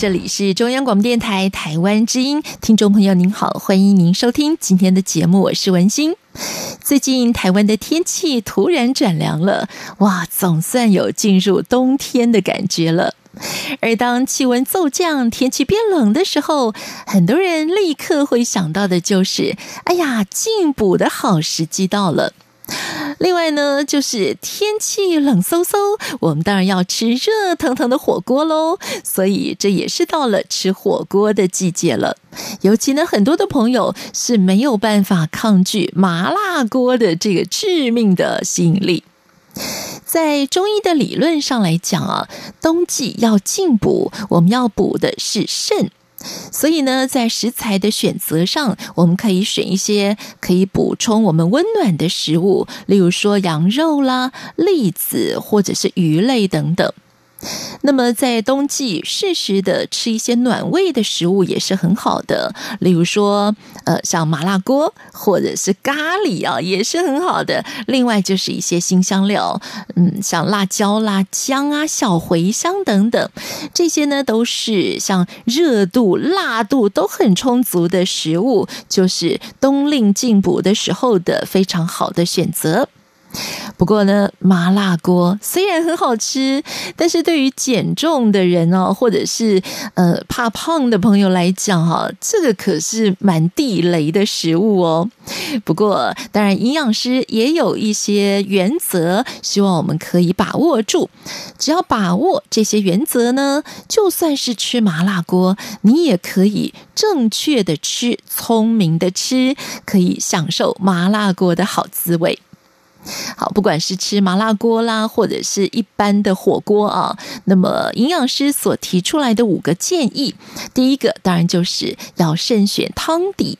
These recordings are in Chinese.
这里是中央广播电台台湾之音，听众朋友您好，欢迎您收听今天的节目，我是文心。最近台湾的天气突然转凉了，哇，总算有进入冬天的感觉了。而当气温骤降、天气变冷的时候，很多人立刻会想到的就是，哎呀，进补的好时机到了。另外呢，就是天气冷飕飕，我们当然要吃热腾腾的火锅喽。所以这也是到了吃火锅的季节了。尤其呢，很多的朋友是没有办法抗拒麻辣锅的这个致命的吸引力。在中医的理论上来讲啊，冬季要进补，我们要补的是肾。所以呢，在食材的选择上，我们可以选一些可以补充我们温暖的食物，例如说羊肉啦、栗子或者是鱼类等等。那么在冬季适时的吃一些暖胃的食物也是很好的，例如说，呃，像麻辣锅或者是咖喱啊，也是很好的。另外就是一些辛香料，嗯，像辣椒、辣姜啊、小茴香等等，这些呢都是像热度、辣度都很充足的食物，就是冬令进补的时候的非常好的选择。不过呢，麻辣锅虽然很好吃，但是对于减重的人哦，或者是呃怕胖的朋友来讲哈，这个可是蛮地雷的食物哦。不过当然，营养师也有一些原则，希望我们可以把握住。只要把握这些原则呢，就算是吃麻辣锅，你也可以正确的吃，聪明的吃，可以享受麻辣锅的好滋味。好，不管是吃麻辣锅啦，或者是一般的火锅啊，那么营养师所提出来的五个建议，第一个当然就是要慎选汤底。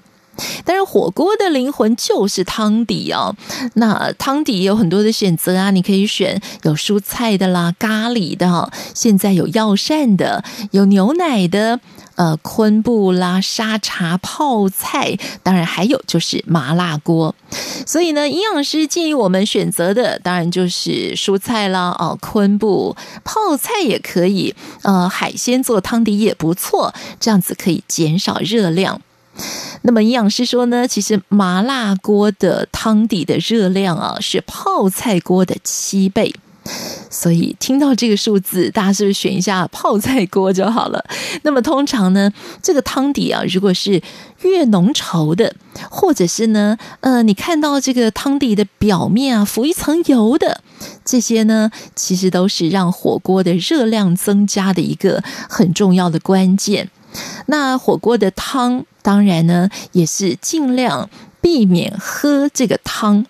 但是，火锅的灵魂就是汤底哦。那汤底也有很多的选择啊，你可以选有蔬菜的啦、咖喱的，现在有药膳的，有牛奶的。呃，昆布啦、沙茶、泡菜，当然还有就是麻辣锅。所以呢，营养师建议我们选择的，当然就是蔬菜啦，哦，昆布、泡菜也可以，呃，海鲜做汤底也不错，这样子可以减少热量。那么营养师说呢，其实麻辣锅的汤底的热量啊，是泡菜锅的七倍。所以听到这个数字，大家是不是选一下泡菜锅就好了？那么通常呢，这个汤底啊，如果是越浓稠的，或者是呢，呃，你看到这个汤底的表面啊浮一层油的，这些呢，其实都是让火锅的热量增加的一个很重要的关键。那火锅的汤，当然呢，也是尽量避免喝这个汤。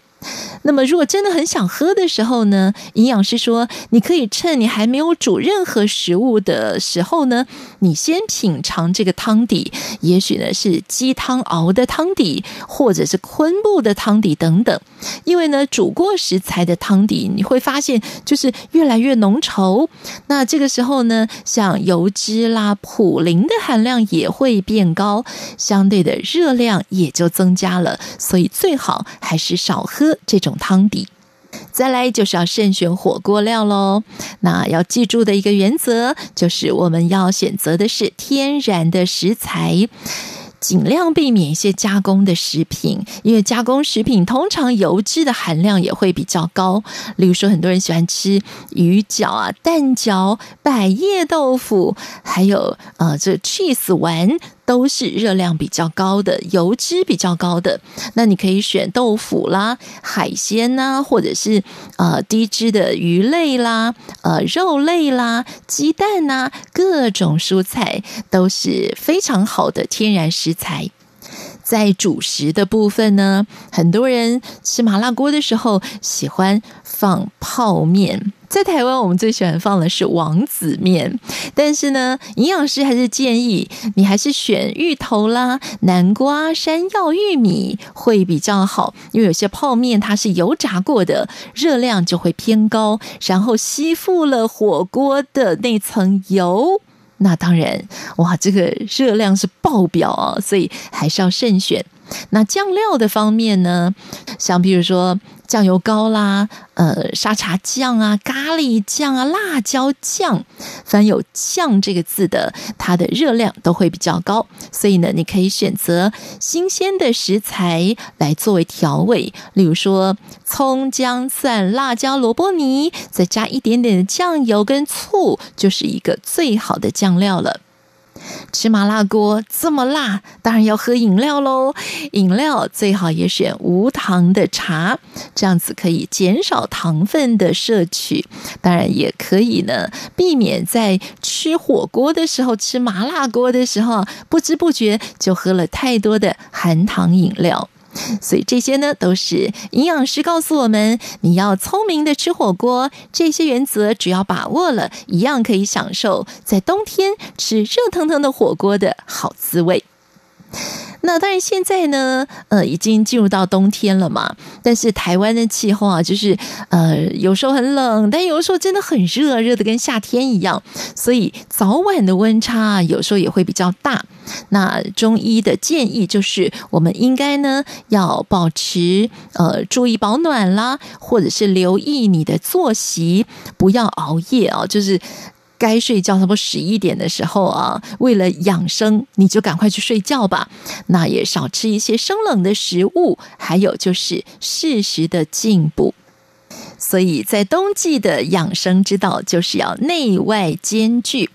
那么，如果真的很想喝的时候呢，营养师说，你可以趁你还没有煮任何食物的时候呢，你先品尝这个汤底，也许呢是鸡汤熬的汤底，或者是昆布的汤底等等。因为呢，煮过食材的汤底，你会发现就是越来越浓稠。那这个时候呢，像油脂啦、普林的含量也会变高，相对的热量也就增加了。所以最好还是少喝这种汤底。再来就是要慎选火锅料喽。那要记住的一个原则就是，我们要选择的是天然的食材。尽量避免一些加工的食品，因为加工食品通常油脂的含量也会比较高。例如说，很多人喜欢吃鱼饺啊、蛋饺、百叶豆腐，还有呃这 cheese 丸。都是热量比较高的，油脂比较高的。那你可以选豆腐啦、海鲜呐，或者是呃低脂的鱼类啦、呃肉类啦、鸡蛋呐，各种蔬菜都是非常好的天然食材。在主食的部分呢，很多人吃麻辣锅的时候喜欢放泡面。在台湾，我们最喜欢放的是王子面，但是呢，营养师还是建议你还是选芋头啦、南瓜、山药、玉米会比较好，因为有些泡面它是油炸过的，热量就会偏高，然后吸附了火锅的那层油，那当然，哇，这个热量是爆表啊，所以还是要慎选。那酱料的方面呢，像比如说。酱油膏啦，呃，沙茶酱啊，咖喱酱啊，辣椒酱，凡有“酱”这个字的，它的热量都会比较高。所以呢，你可以选择新鲜的食材来作为调味，例如说葱、姜、蒜、辣椒、萝卜泥，再加一点点的酱油跟醋，就是一个最好的酱料了。吃麻辣锅这么辣，当然要喝饮料喽。饮料最好也选无糖的茶，这样子可以减少糖分的摄取。当然也可以呢，避免在吃火锅的时候、吃麻辣锅的时候，不知不觉就喝了太多的含糖饮料。所以这些呢，都是营养师告诉我们，你要聪明的吃火锅。这些原则只要把握了，一样可以享受在冬天吃热腾腾的火锅的好滋味。那当然，现在呢，呃，已经进入到冬天了嘛。但是台湾的气候啊，就是呃，有时候很冷，但有时候真的很热，热得跟夏天一样。所以早晚的温差啊有时候也会比较大。那中医的建议就是，我们应该呢要保持呃，注意保暖啦，或者是留意你的作息，不要熬夜啊，就是。该睡觉，差不多十一点的时候啊，为了养生，你就赶快去睡觉吧。那也少吃一些生冷的食物，还有就是适时的进补。所以在冬季的养生之道，就是要内外兼具。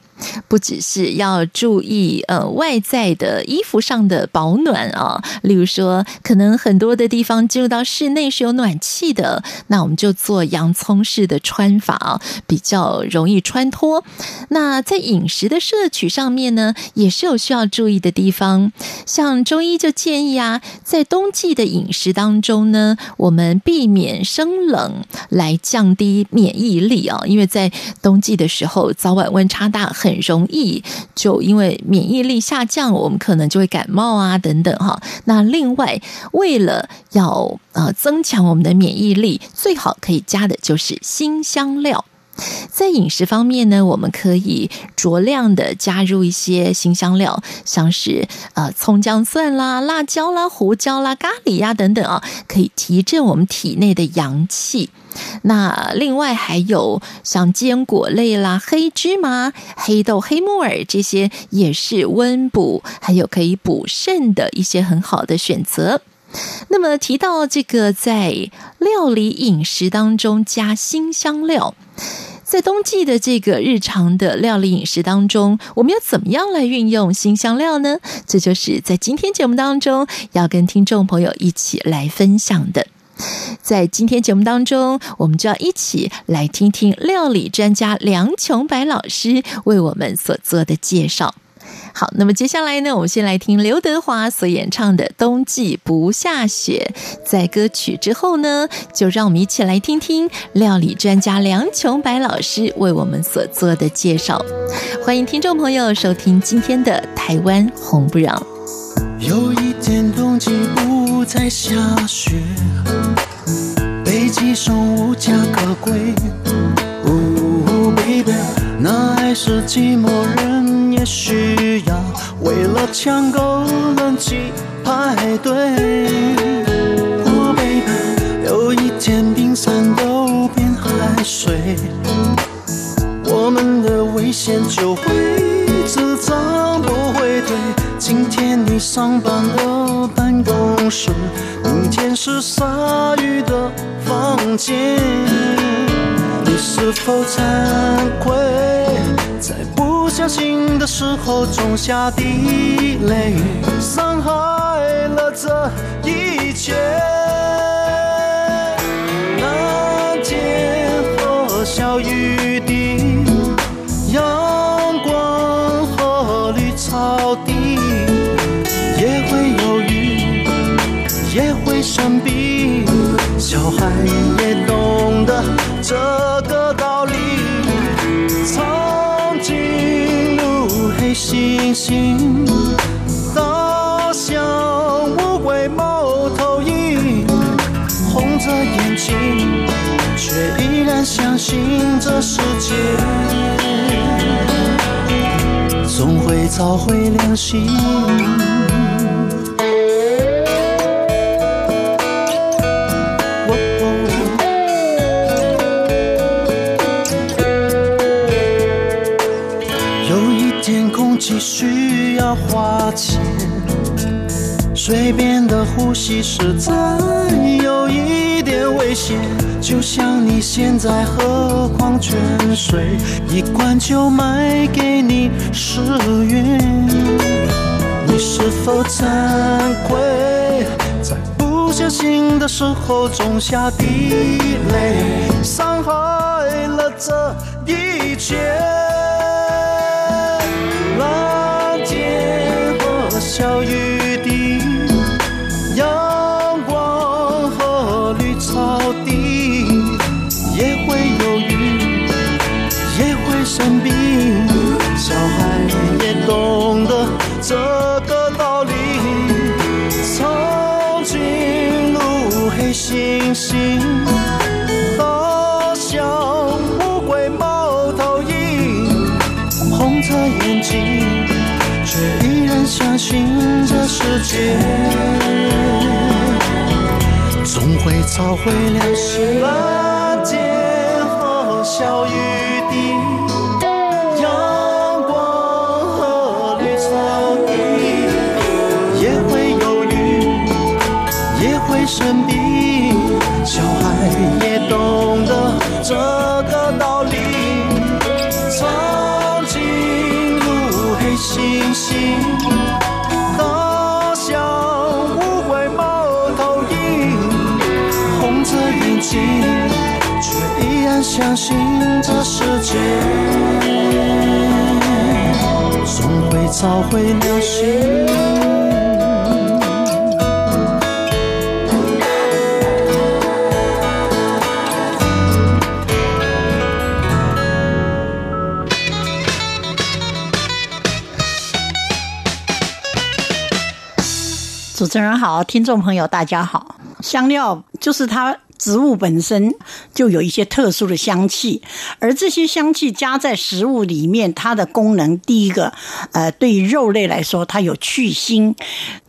不只是要注意呃外在的衣服上的保暖啊，例如说，可能很多的地方进入到室内是有暖气的，那我们就做洋葱式的穿法啊，比较容易穿脱。那在饮食的摄取上面呢，也是有需要注意的地方。像中医就建议啊，在冬季的饮食当中呢，我们避免生冷来降低免疫力啊，因为在冬季的时候，早晚温差大。很容易就因为免疫力下降，我们可能就会感冒啊等等哈。那另外，为了要呃增强我们的免疫力，最好可以加的就是辛香料。在饮食方面呢，我们可以酌量的加入一些辛香料，像是呃葱姜蒜啦、辣椒啦、胡椒啦、咖喱呀等等啊，可以提振我们体内的阳气。那另外还有像坚果类啦、黑芝麻、黑豆、黑木耳这些，也是温补还有可以补肾的一些很好的选择。那么提到这个在料理饮食当中加新香料，在冬季的这个日常的料理饮食当中，我们要怎么样来运用新香料呢？这就是在今天节目当中要跟听众朋友一起来分享的。在今天节目当中，我们就要一起来听听料理专家梁琼白老师为我们所做的介绍。好，那么接下来呢，我们先来听刘德华所演唱的《冬季不下雪》。在歌曲之后呢，就让我们一起来听听料理专家梁琼白老师为我们所做的介绍。欢迎听众朋友收听今天的《台湾红不让》。有一在下雪，北极熊无家可归。哦，baby，那爱是寂寞人也需要，为了抢购冷气排队。哦，baby，有一天冰山都变海水，我们的危险就会制造。今天你上班的办公室，明天是鲨鱼的房间。你是否惭愧，在不小心的时候种下地雷，伤害了这一切？蓝天和小雨闪避。小孩也懂得这个道理。从经入黑猩猩，到向乌龟猫投影，红着眼睛，却依然相信这世界。总会找回良心。随便的呼吸实在有一点危险。就像你现在喝矿泉水，一罐就卖给你十元，你是否惭愧，在不小心的时候种下地雷，伤害了这一切？星星，好像乌龟、猫头鹰，红着眼睛。却依然相信这世界总会找回良心。蓝天和小雨滴，阳光和绿草地，也会忧郁，也会生病。心大，像乌龟、猫头鹰，红着眼睛，却依然相信这世界总会找回流星。持人好，听众朋友大家好。香料就是它植物本身就有一些特殊的香气，而这些香气加在食物里面，它的功能，第一个，呃，对于肉类来说，它有去腥；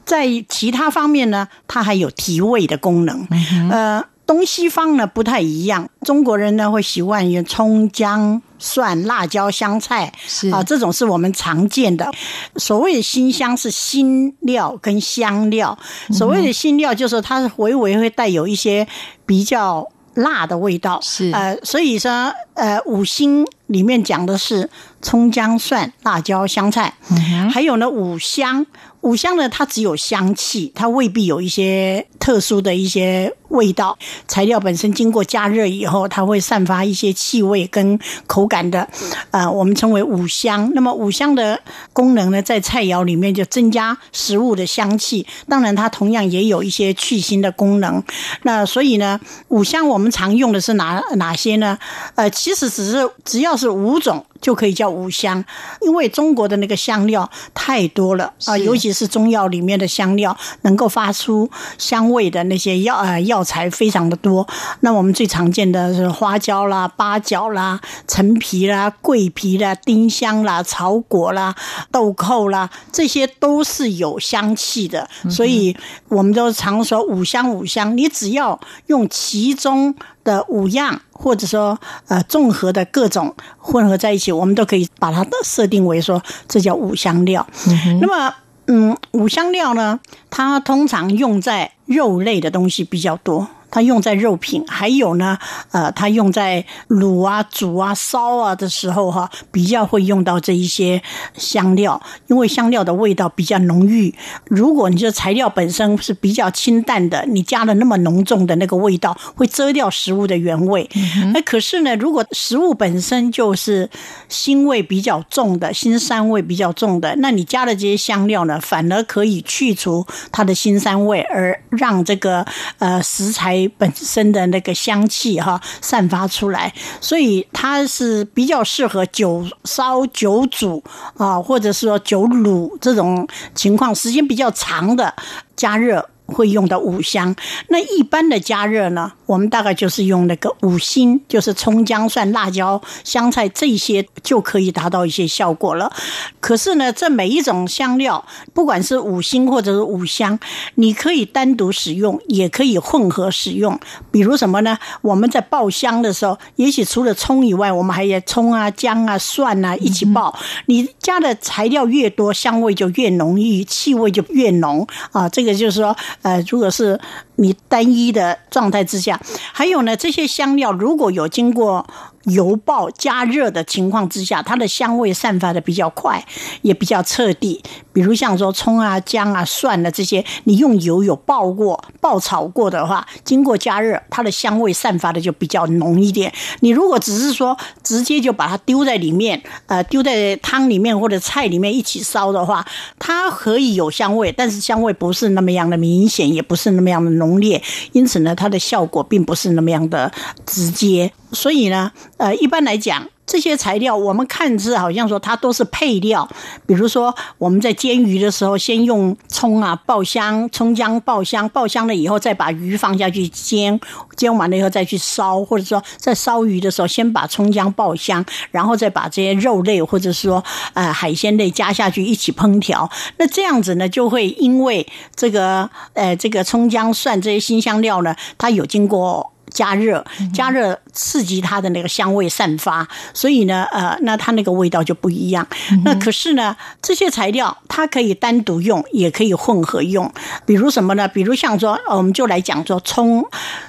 在其他方面呢，它还有提味的功能。呃。东西方呢不太一样，中国人呢会习惯用葱、姜、蒜、辣椒、香菜，是啊，这种是我们常见的。所谓的新香是新料跟香料，所谓的新料就是它是微微会带有一些比较辣的味道，是呃，所以说呃五辛里面讲的是葱、姜、蒜、辣椒、香菜，嗯、还有呢五香。五香呢，它只有香气，它未必有一些特殊的一些味道。材料本身经过加热以后，它会散发一些气味跟口感的，呃，我们称为五香。那么五香的功能呢，在菜肴里面就增加食物的香气。当然，它同样也有一些去腥的功能。那所以呢，五香我们常用的是哪哪些呢？呃，其实只是只要是五种。就可以叫五香，因为中国的那个香料太多了啊，尤其是中药里面的香料，能够发出香味的那些药呃药材非常的多。那我们最常见的是花椒啦、八角啦、陈皮啦、桂皮啦、丁香啦、草果啦、豆蔻啦，这些都是有香气的。所以我们都常说五香五香，你只要用其中的五样，或者说呃综合的各种混合在一起，我们都可以把它的设定为说这叫五香料。嗯、那么，嗯，五香料呢，它通常用在肉类的东西比较多。它用在肉品，还有呢，呃，它用在卤啊、煮啊、烧啊的时候，哈，比较会用到这一些香料，因为香料的味道比较浓郁。如果你这材料本身是比较清淡的，你加了那么浓重的那个味道，会遮掉食物的原味。那、嗯、可是呢，如果食物本身就是腥味比较重的、腥膻味比较重的，那你加了这些香料呢，反而可以去除它的腥膻味，而让这个呃食材。本身的那个香气哈散发出来，所以它是比较适合酒烧、酒煮啊，或者是说酒卤这种情况，时间比较长的加热。会用到五香，那一般的加热呢，我们大概就是用那个五辛，就是葱、姜、蒜、辣椒、香菜这些就可以达到一些效果了。可是呢，这每一种香料，不管是五辛或者是五香，你可以单独使用，也可以混合使用。比如什么呢？我们在爆香的时候，也许除了葱以外，我们还有葱啊、姜啊、蒜啊一起爆。你加的材料越多，香味就越浓郁，气味就越浓啊。这个就是说。呃，如果是你单一的状态之下，还有呢，这些香料如果有经过。油爆加热的情况之下，它的香味散发的比较快，也比较彻底。比如像说葱啊、姜啊、蒜的这些，你用油有爆过、爆炒过的话，经过加热，它的香味散发的就比较浓一点。你如果只是说直接就把它丢在里面，呃，丢在汤里面或者菜里面一起烧的话，它可以有香味，但是香味不是那么样的明显，也不是那么样的浓浓烈，因此呢，它的效果并不是那么样的直接。所以呢，呃，一般来讲。这些材料我们看似好像说它都是配料，比如说我们在煎鱼的时候，先用葱啊爆香，葱姜爆香，爆香了以后再把鱼放下去煎，煎完了以后再去烧，或者说在烧鱼的时候先把葱姜爆香，然后再把这些肉类或者说呃海鲜类加下去一起烹调。那这样子呢，就会因为这个呃这个葱姜蒜这些辛香料呢，它有经过。加热，加热刺激它的那个香味散发，所以呢，呃，那它那个味道就不一样。那可是呢，这些材料它可以单独用，也可以混合用。比如什么呢？比如像说，我们就来讲说葱，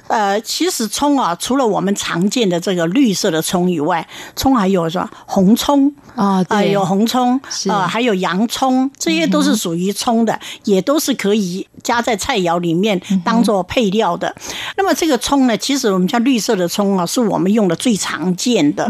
呃，其实葱啊，除了我们常见的这个绿色的葱以外，葱还有什么红葱啊？对，有红葱啊，还有洋葱，这些都是属于葱的，也都是可以加在菜肴里面当做配料的。那么这个葱呢？其实我们像绿色的葱啊，是我们用的最常见的。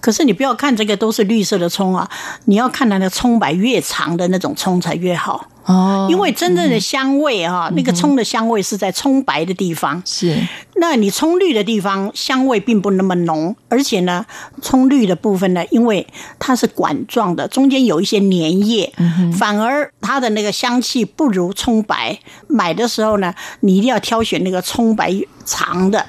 可是你不要看这个都是绿色的葱啊，你要看它的葱白越长的那种葱才越好。哦，因为真正的香味哈，那个葱的香味是在葱白的地方。是，那你葱绿的地方香味并不那么浓，而且呢，葱绿的部分呢，因为它是管状的，中间有一些粘液，反而它的那个香气不如葱白。买的时候呢，你一定要挑选那个葱白长的，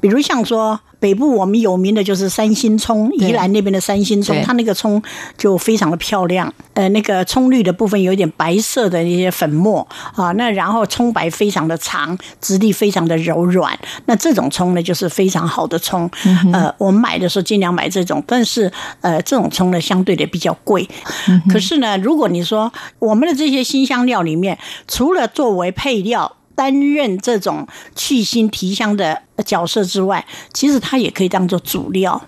比如像说。北部我们有名的就是三星葱，宜兰那边的三星葱，它那个葱就非常的漂亮。呃，那个葱绿的部分有一点白色的那些粉末啊，那然后葱白非常的长，质地非常的柔软。那这种葱呢，就是非常好的葱。呃，我们买的时候尽量买这种，但是呃，这种葱呢相对的比较贵。可是呢，如果你说我们的这些新香料里面，除了作为配料，担任这种去腥提香的角色之外，其实它也可以当做主料。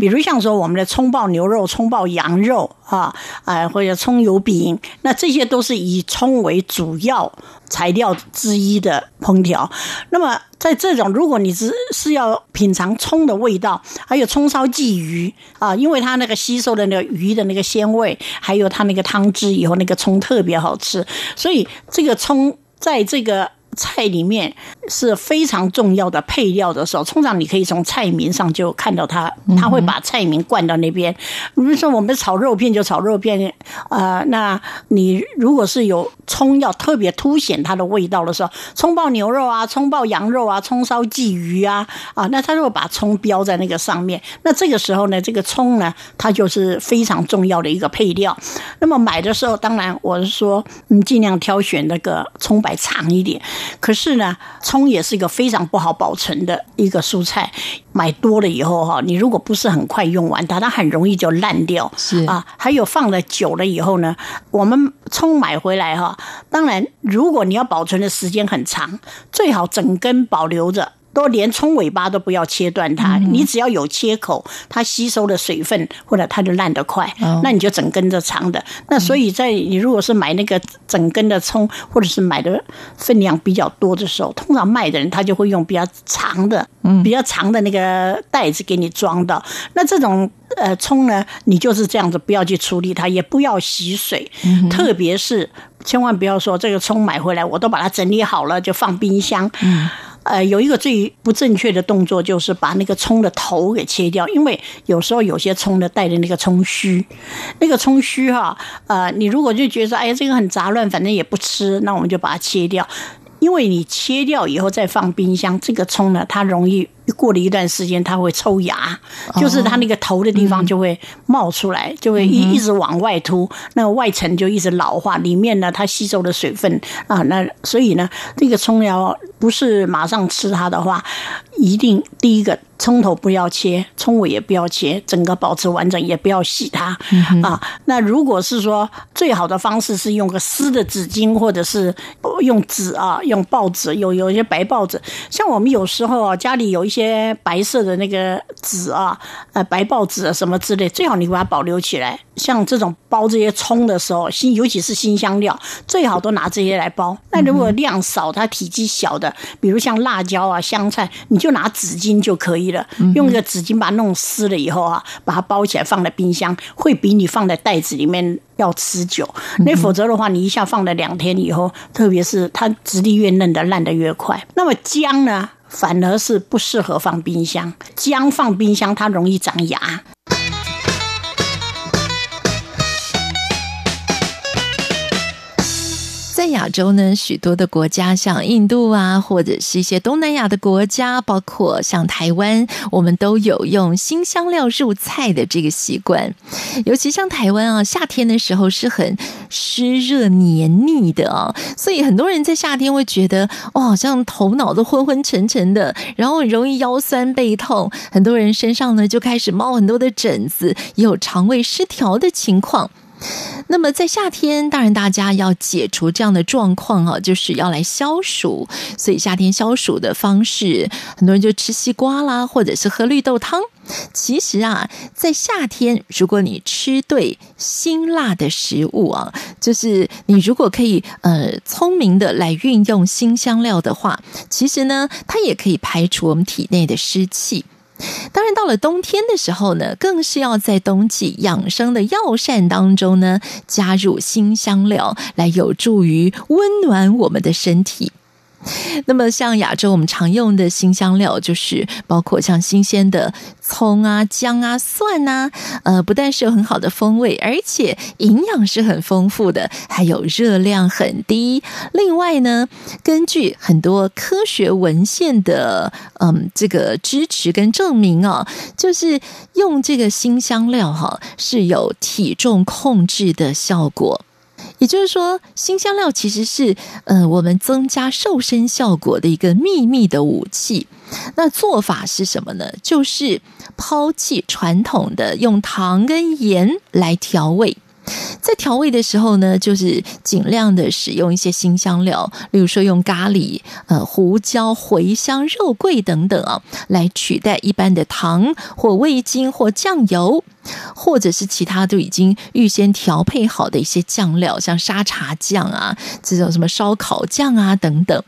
比如像说我们的葱爆牛肉、葱爆羊肉啊，啊或者葱油饼，那这些都是以葱为主要材料之一的烹调。那么在这种，如果你只是要品尝葱的味道，还有葱烧鲫鱼啊，因为它那个吸收的那个鱼的那个鲜味，还有它那个汤汁以后，那个葱特别好吃。所以这个葱在这个。菜里面是非常重要的配料的时候，通常你可以从菜名上就看到它，它会把菜名冠到那边。比如说我们炒肉片就炒肉片，呃，那你如果是有葱要特别凸显它的味道的时候，葱爆牛肉啊，葱爆羊肉啊，葱烧鲫鱼啊，啊，那它就会把葱标在那个上面。那这个时候呢，这个葱呢，它就是非常重要的一个配料。那么买的时候，当然我是说，你尽量挑选那个葱白长一点。可是呢，葱也是一个非常不好保存的一个蔬菜。买多了以后哈，你如果不是很快用完，它它很容易就烂掉。是啊，还有放了久了以后呢，我们葱买回来哈，当然如果你要保存的时间很长，最好整根保留着。都连葱尾巴都不要切断它，你只要有切口，它吸收的水分或者它就烂得快，那你就整根的长的。那所以在你如果是买那个整根的葱，或者是买的分量比较多的时候，通常卖的人他就会用比较长的、比较长的那个袋子给你装到。那这种呃葱呢，你就是这样子，不要去处理它，也不要洗水，特别是千万不要说这个葱买回来我都把它整理好了就放冰箱。呃，有一个最不正确的动作，就是把那个葱的头给切掉，因为有时候有些葱呢带着那个葱须，那个葱须哈，呃，你如果就觉得，哎，这个很杂乱，反正也不吃，那我们就把它切掉，因为你切掉以后再放冰箱，这个葱呢，它容易。过了一段时间，它会抽芽，就是它那个头的地方就会冒出来，就会一一直往外凸，那个外层就一直老化，里面呢它吸收的水分啊，那所以呢，这个葱苗不是马上吃它的话，一定第一个葱头不要切，葱尾也不要切，整个保持完整，也不要洗它啊。那如果是说最好的方式是用个湿的纸巾，或者是用纸啊，用报纸，有有一些白报纸，像我们有时候啊家里有一些。些白色的那个纸啊，呃，白报纸啊，什么之类，最好你把它保留起来。像这种包这些葱的时候，新尤其是新香料，最好都拿这些来包。那如果量少，它体积小的，比如像辣椒啊、香菜，你就拿纸巾就可以了。用一个纸巾把它弄湿了以后啊，把它包起来放在冰箱，会比你放在袋子里面要持久。那否则的话，你一下放了两天以后，特别是它质地越嫩的烂得越快。那么姜呢？反而是不适合放冰箱，姜放冰箱它容易长芽。在亚洲呢，许多的国家，像印度啊，或者是一些东南亚的国家，包括像台湾，我们都有用新香料入菜的这个习惯。尤其像台湾啊，夏天的时候是很湿热黏腻的啊，所以很多人在夏天会觉得，哇，好像头脑都昏昏沉沉的，然后很容易腰酸背痛，很多人身上呢就开始冒很多的疹子，也有肠胃失调的情况。那么在夏天，当然大家要解除这样的状况啊，就是要来消暑。所以夏天消暑的方式，很多人就吃西瓜啦，或者是喝绿豆汤。其实啊，在夏天，如果你吃对辛辣的食物啊，就是你如果可以呃聪明的来运用辛香料的话，其实呢，它也可以排除我们体内的湿气。当然，到了冬天的时候呢，更是要在冬季养生的药膳当中呢，加入辛香料，来有助于温暖我们的身体。那么，像亚洲我们常用的辛香料，就是包括像新鲜的葱啊、姜啊、蒜呐，呃，不但是有很好的风味，而且营养是很丰富的，还有热量很低。另外呢，根据很多科学文献的嗯这个支持跟证明啊，就是用这个辛香料哈，是有体重控制的效果。也就是说，新香料其实是呃我们增加瘦身效果的一个秘密的武器。那做法是什么呢？就是抛弃传统的用糖跟盐来调味。在调味的时候呢，就是尽量的使用一些辛香料，例如说用咖喱、呃胡椒、茴香、肉桂等等啊，来取代一般的糖或味精或酱油，或者是其他都已经预先调配好的一些酱料，像沙茶酱啊，这种什么烧烤酱啊等等。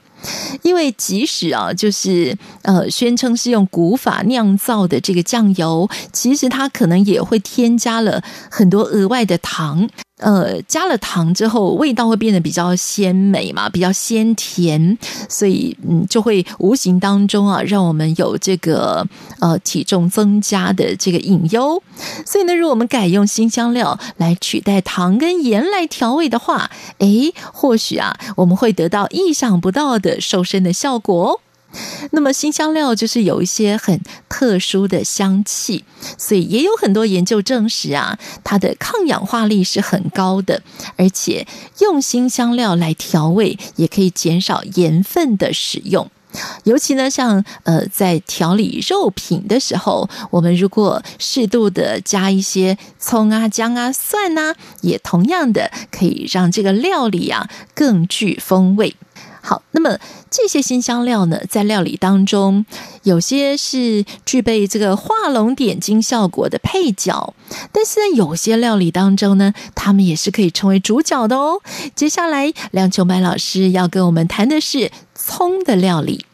因为即使啊，就是呃，宣称是用古法酿造的这个酱油，其实它可能也会添加了很多额外的糖。呃，加了糖之后，味道会变得比较鲜美嘛，比较鲜甜，所以嗯，就会无形当中啊，让我们有这个呃体重增加的这个隐忧。所以呢，如果我们改用新香料来取代糖跟盐来调味的话，诶，或许啊，我们会得到意想不到的瘦身的效果哦。那么新香料就是有一些很特殊的香气，所以也有很多研究证实啊，它的抗氧化力是很高的，而且用新香料来调味也可以减少盐分的使用。尤其呢，像呃在调理肉品的时候，我们如果适度的加一些葱啊、姜啊、蒜啊，也同样的可以让这个料理啊更具风味。好，那么这些新香料呢，在料理当中，有些是具备这个画龙点睛效果的配角，但是在有些料理当中呢，它们也是可以成为主角的哦。接下来，梁秋麦老师要跟我们谈的是葱的料理。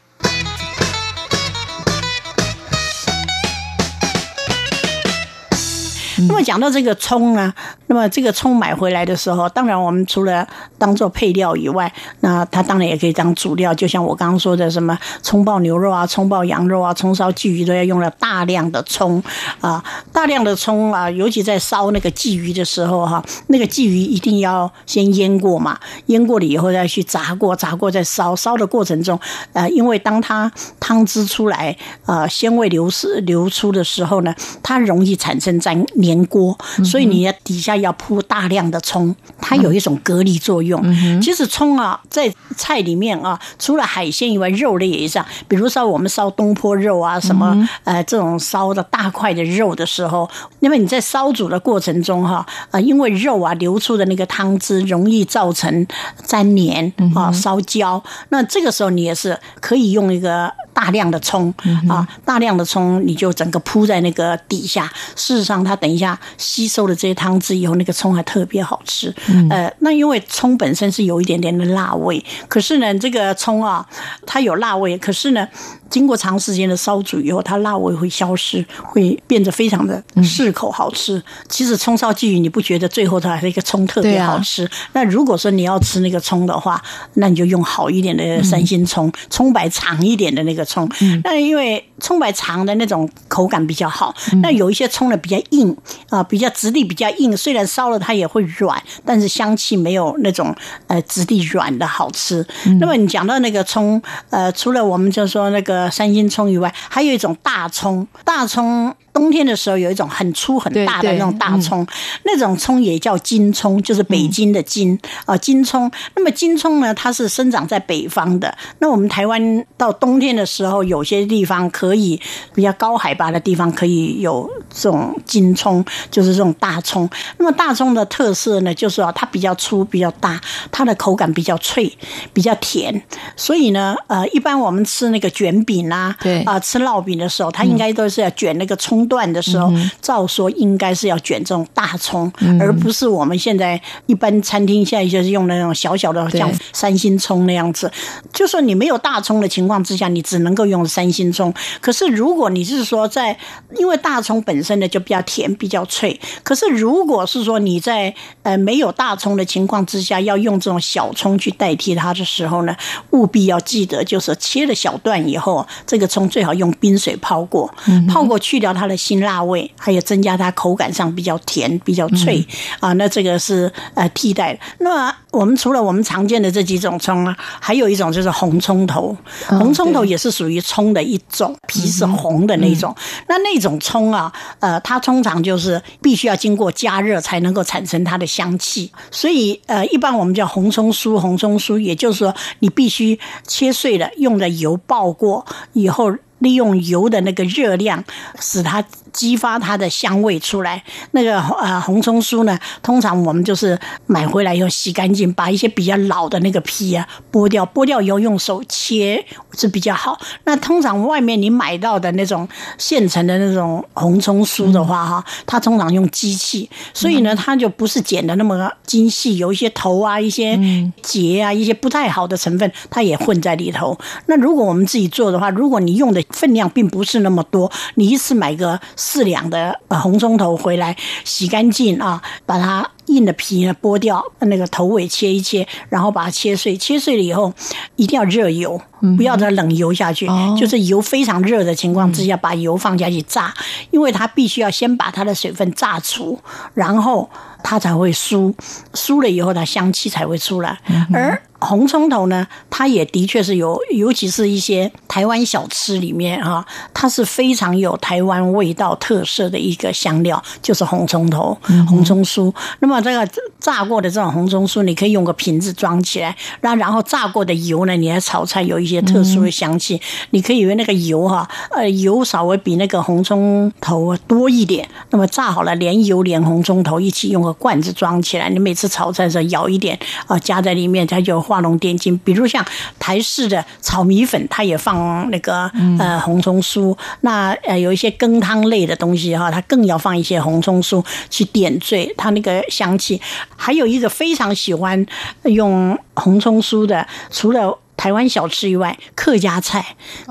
那么讲到这个葱呢，那么这个葱买回来的时候，当然我们除了当做配料以外，那它当然也可以当主料。就像我刚刚说的，什么葱爆牛肉啊、葱爆羊肉啊、葱烧鲫鱼都要用了大量的葱啊，大量的葱啊，尤其在烧那个鲫鱼的时候哈，那个鲫鱼一定要先腌过嘛，腌过了以后再去炸过，炸过再烧。烧的过程中，呃，因为当它汤汁出来，呃，鲜味流失流出的时候呢，它容易产生粘黏锅，所以你要底下要铺大量的葱，它有一种隔离作用。其实葱啊，在菜里面啊，除了海鲜以外，肉类也是这样。比如说我们烧东坡肉啊，什么呃这种烧的大块的肉的时候，因为你在烧煮的过程中哈，啊，因为肉啊流出的那个汤汁容易造成粘黏啊烧焦，那这个时候你也是可以用一个。大量的葱啊，大量的葱，你就整个铺在那个底下。事实上，它等一下吸收了这些汤汁以后，那个葱还特别好吃。呃，那因为葱本身是有一点点的辣味，可是呢，这个葱啊，它有辣味，可是呢，经过长时间的烧煮以后，它辣味会消失，会变得非常的适口好吃。其实葱烧鲫鱼，你不觉得最后它还是一个葱特别好吃？那如果说你要吃那个葱的话，那你就用好一点的三星葱，葱白长一点的那个。葱，那因为葱白长的那种口感比较好，那有一些葱呢比较硬啊，比较质地比较硬，虽然烧了它也会软，但是香气没有那种呃质地软的好吃。那么你讲到那个葱，呃，除了我们就说那个三星葱以外，还有一种大葱，大葱。冬天的时候有一种很粗很大的那种大葱，嗯、那种葱也叫金葱，就是北京的金啊、嗯、金葱。那么金葱呢，它是生长在北方的。那我们台湾到冬天的时候，有些地方可以比较高海拔的地方可以有这种金葱，就是这种大葱。那么大葱的特色呢，就是说它比较粗、比较大，它的口感比较脆、比较甜。所以呢，呃，一般我们吃那个卷饼啊，对啊、呃，吃烙饼的时候，它应该都是要卷那个葱。段的时候，照说应该是要卷这种大葱，而不是我们现在一般餐厅现在就是用那种小小的像三星葱那样子。就说你没有大葱的情况之下，你只能够用三星葱。可是如果你是说在，因为大葱本身呢就比较甜、比较脆。可是如果是说你在呃没有大葱的情况之下，要用这种小葱去代替它的时候呢，务必要记得，就是切了小段以后，这个葱最好用冰水泡过，泡过去掉它的。辛辣味，还有增加它口感上比较甜、比较脆、嗯、啊，那这个是呃替代的。那么我们除了我们常见的这几种葱啊，还有一种就是红葱头。哦、红葱头也是属于葱的一种，皮是红的那种。嗯、那那种葱啊，呃，它通常就是必须要经过加热才能够产生它的香气。所以呃，一般我们叫红葱酥，红葱酥，也就是说你必须切碎了，用的油爆过以后。利用油的那个热量，使它激发它的香味出来。那个呃红葱酥呢，通常我们就是买回来以后洗干净，把一些比较老的那个皮啊剥掉，剥掉以后用手切是比较好。那通常外面你买到的那种现成的那种红葱酥的话哈，它通常用机器，所以呢它就不是剪的那么精细，有一些头啊、一些节啊、一些不太好的成分，它也混在里头。那如果我们自己做的话，如果你用的分量并不是那么多，你一次买个四两的红葱头回来，洗干净啊，把它硬的皮呢剥掉，那个头尾切一切，然后把它切碎，切碎了以后一定要热油，不要再冷油下去，嗯、就是油非常热的情况之下，把油放下去炸，因为它必须要先把它的水分炸出，然后它才会酥，酥了以后它香气才会出来，而。红葱头呢，它也的确是有，尤其是一些台湾小吃里面啊，它是非常有台湾味道特色的一个香料，就是红葱头、红葱酥。那么这个炸过的这种红葱酥，你可以用个瓶子装起来，那然后炸过的油呢，你来炒菜有一些特殊的香气。嗯、你可以以为那个油哈，呃，油稍微比那个红葱头多一点。那么炸好了，连油连红葱头一起用个罐子装起来，你每次炒菜的时候舀一点啊，加在里面，它就。画龙点睛，比如像台式的炒米粉，它也放那个呃红葱酥。那呃有一些羹汤类的东西哈，它更要放一些红葱酥去点缀它那个香气。还有一个非常喜欢用红葱酥的，除了。台湾小吃以外，客家菜，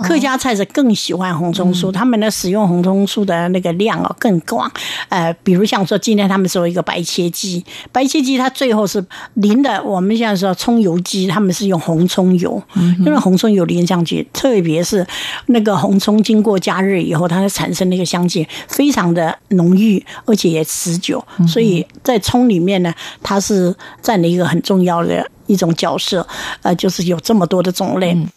客家菜是更喜欢红葱酥，他们呢使用红葱酥的那个量哦更广。呃，比如像说今天他们说一个白切鸡，白切鸡它最后是淋的，我们现在说葱油鸡，他们是用红葱油，因为红葱油淋上去，特别是那个红葱经过加热以后，它会产生那个香气非常的浓郁，而且也持久，所以在葱里面呢，它是占了一个很重要的。一种角色，呃，就是有这么多的种类。嗯。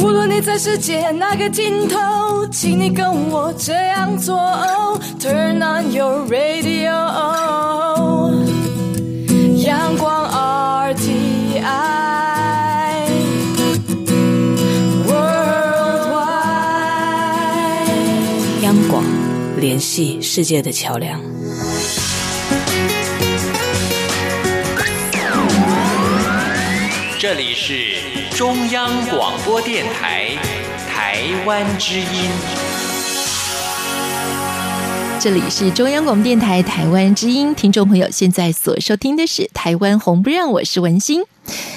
无论你在世界哪个尽头，请你跟我这样做。Turn on your radio，联系世界的桥梁。这里是中央广播电台台湾之音。这里是中央广播电台台湾之音，听众朋友现在所收听的是《台湾红不让》，我是文心。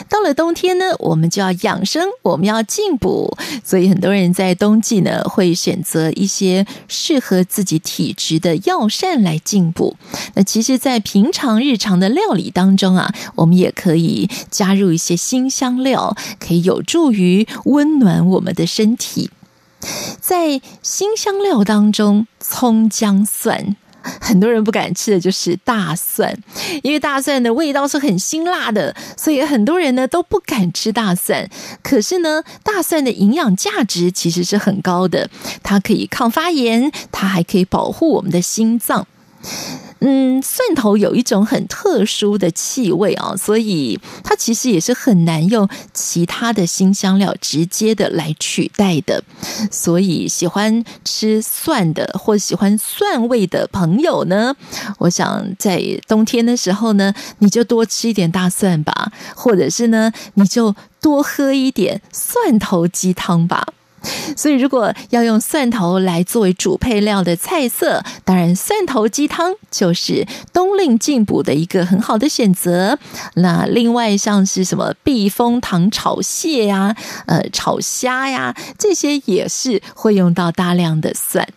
到了冬天呢，我们就要养生，我们要进补，所以很多人在冬季呢会选择一些适合自己体质的药膳来进补。那其实，在平常日常的料理当中啊，我们也可以加入一些辛香料，可以有助于温暖我们的身体。在新香料当中，葱姜蒜。很多人不敢吃的就是大蒜，因为大蒜的味道是很辛辣的，所以很多人呢都不敢吃大蒜。可是呢，大蒜的营养价值其实是很高的，它可以抗发炎，它还可以保护我们的心脏。嗯，蒜头有一种很特殊的气味啊，所以它其实也是很难用其他的辛香料直接的来取代的。所以喜欢吃蒜的或喜欢蒜味的朋友呢，我想在冬天的时候呢，你就多吃一点大蒜吧，或者是呢，你就多喝一点蒜头鸡汤吧。所以，如果要用蒜头来作为主配料的菜色，当然蒜头鸡汤就是冬令进补的一个很好的选择。那另外像是什么避风塘炒蟹呀、呃炒虾呀，这些也是会用到大量的蒜。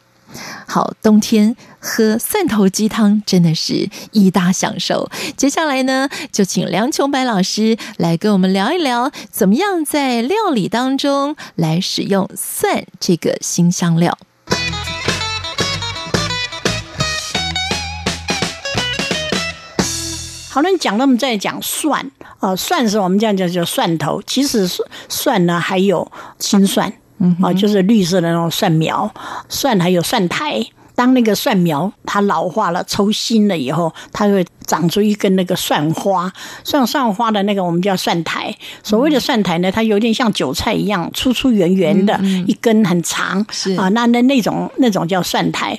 好，冬天喝蒜头鸡汤真的是一大享受。接下来呢，就请梁琼白老师来跟我们聊一聊，怎么样在料理当中来使用蒜这个辛香料。好了，你讲那么再讲蒜，呃，蒜是我们这样叫叫蒜头，其实蒜呢还有青蒜。啊，就是绿色的那种蒜苗，蒜还有蒜苔。当那个蒜苗它老化了、抽新了以后，它会长出一根那个蒜花，蒜蒜花的那个我们叫蒜苔。所谓的蒜苔呢，它有点像韭菜一样粗粗圆圆的，一根很长。是啊，那那那种那种叫蒜苔，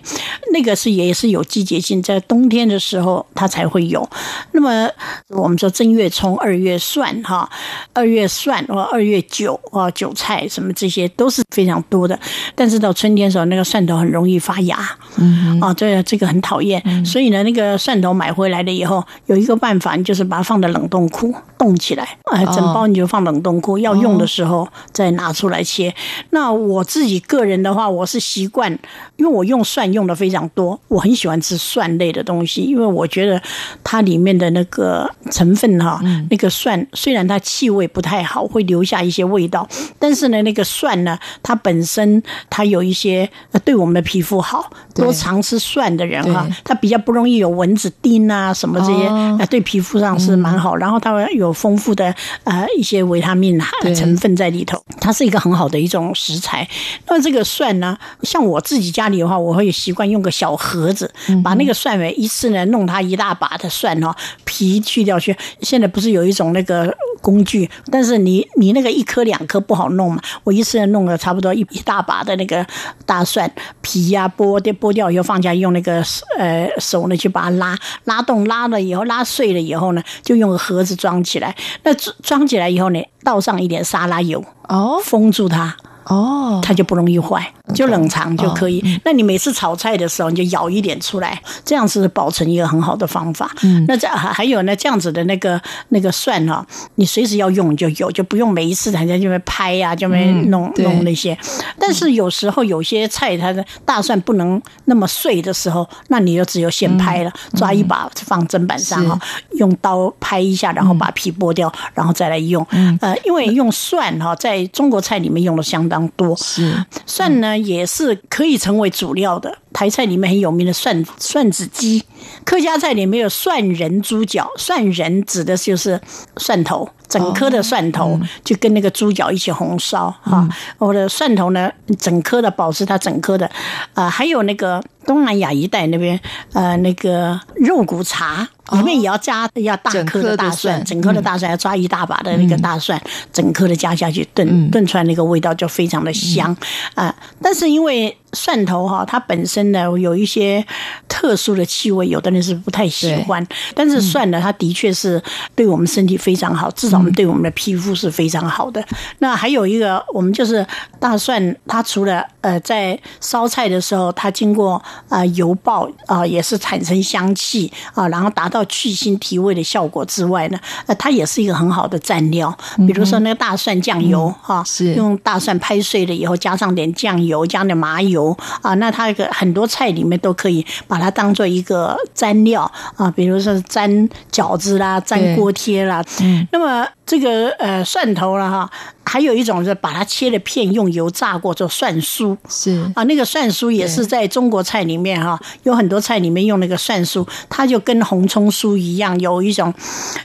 那个是也是有季节性，在冬天的时候它才会有。那么我们说正月葱、二月蒜哈，二月蒜或二月韭啊，韭菜什么这些都是非常多的。但是到春天的时候，那个蒜头很容易发芽。嗯，啊，对，这个很讨厌，嗯，所以呢，那个蒜头买回来了以后，有一个办法，你就是把它放在冷冻库冻起来，哎，整包你就放冷冻库，要用的时候再拿出来切。那我自己个人的话，我是习惯，因为我用蒜用的非常多，我很喜欢吃蒜类的东西，因为我觉得它里面的那个成分哈，那个蒜虽然它气味不太好，会留下一些味道，但是呢，那个蒜呢，它本身它有一些对我们的皮肤好。多常吃蒜的人哈，他比较不容易有蚊子叮啊什么这些，啊，对皮肤上是蛮好。然后它有丰富的呃一些维他命成分在里头，它是一个很好的一种食材。那么这个蒜呢，像我自己家里的话，我会习惯用个小盒子，把那个蒜尾一次呢弄它一大把的蒜哦，皮去掉去。现在不是有一种那个工具，但是你你那个一颗两颗不好弄嘛，我一次呢弄了差不多一一大把的那个大蒜皮呀剥掉剥。剥掉以后放下，用那个呃手呢去把它拉拉动，拉了以后拉碎了以后呢，就用个盒子装起来。那装起来以后呢，倒上一点沙拉油哦，封住它哦，它就不容易坏，就冷藏就可以。那你每次炒菜的时候，你就舀一点出来，这样是保存一个很好的方法。嗯，那这还还有呢，这样子的那个那个蒜哈，你随时要用就有，就不用每一次还在这边拍呀，就没弄弄那些。但是有时候有些菜它的大蒜不能那么碎的时候，那你就只有现拍了，抓一把放砧板上哈，用刀拍一下，然后把皮剥掉，然后再来用。呃，因为用蒜哈，在中国菜里面用的相当多。是蒜呢，也是可以成为主料的。台菜里面很有名的蒜蒜子鸡，客家菜里面有蒜仁猪脚，蒜仁指的就是蒜头。整颗的蒜头就跟那个猪脚一起红烧哈，我的蒜头呢，整颗的保持它整颗的，啊，还有那个东南亚一带那边，呃，那个肉骨茶里面也要加要大颗的大蒜，整颗的大蒜要抓一大把的那个大蒜，整颗的加下去炖炖出来那个味道就非常的香啊。但是因为蒜头哈，它本身呢有一些特殊的气味，有的人是不太喜欢，但是蒜呢，它的确是对我们身体非常好，至少。我们对我们的皮肤是非常好的。那还有一个，我们就是大蒜，它除了呃在烧菜的时候，它经过啊油爆啊，也是产生香气啊，然后达到去腥提味的效果之外呢，呃，它也是一个很好的蘸料。比如说那个大蒜酱油哈，是用大蒜拍碎了以后，加上点酱油，加点麻油啊，那它一个很多菜里面都可以把它当做一个蘸料啊，比如说蘸饺子啦，蘸锅贴啦，嗯，那么。这个呃蒜头了哈。还有一种是把它切了片，用油炸过做蒜酥，是啊，那个蒜酥也是在中国菜里面哈，有很多菜里面用那个蒜酥，它就跟红葱酥一样，有一种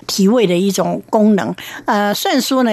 提味的一种功能。呃，蒜酥呢，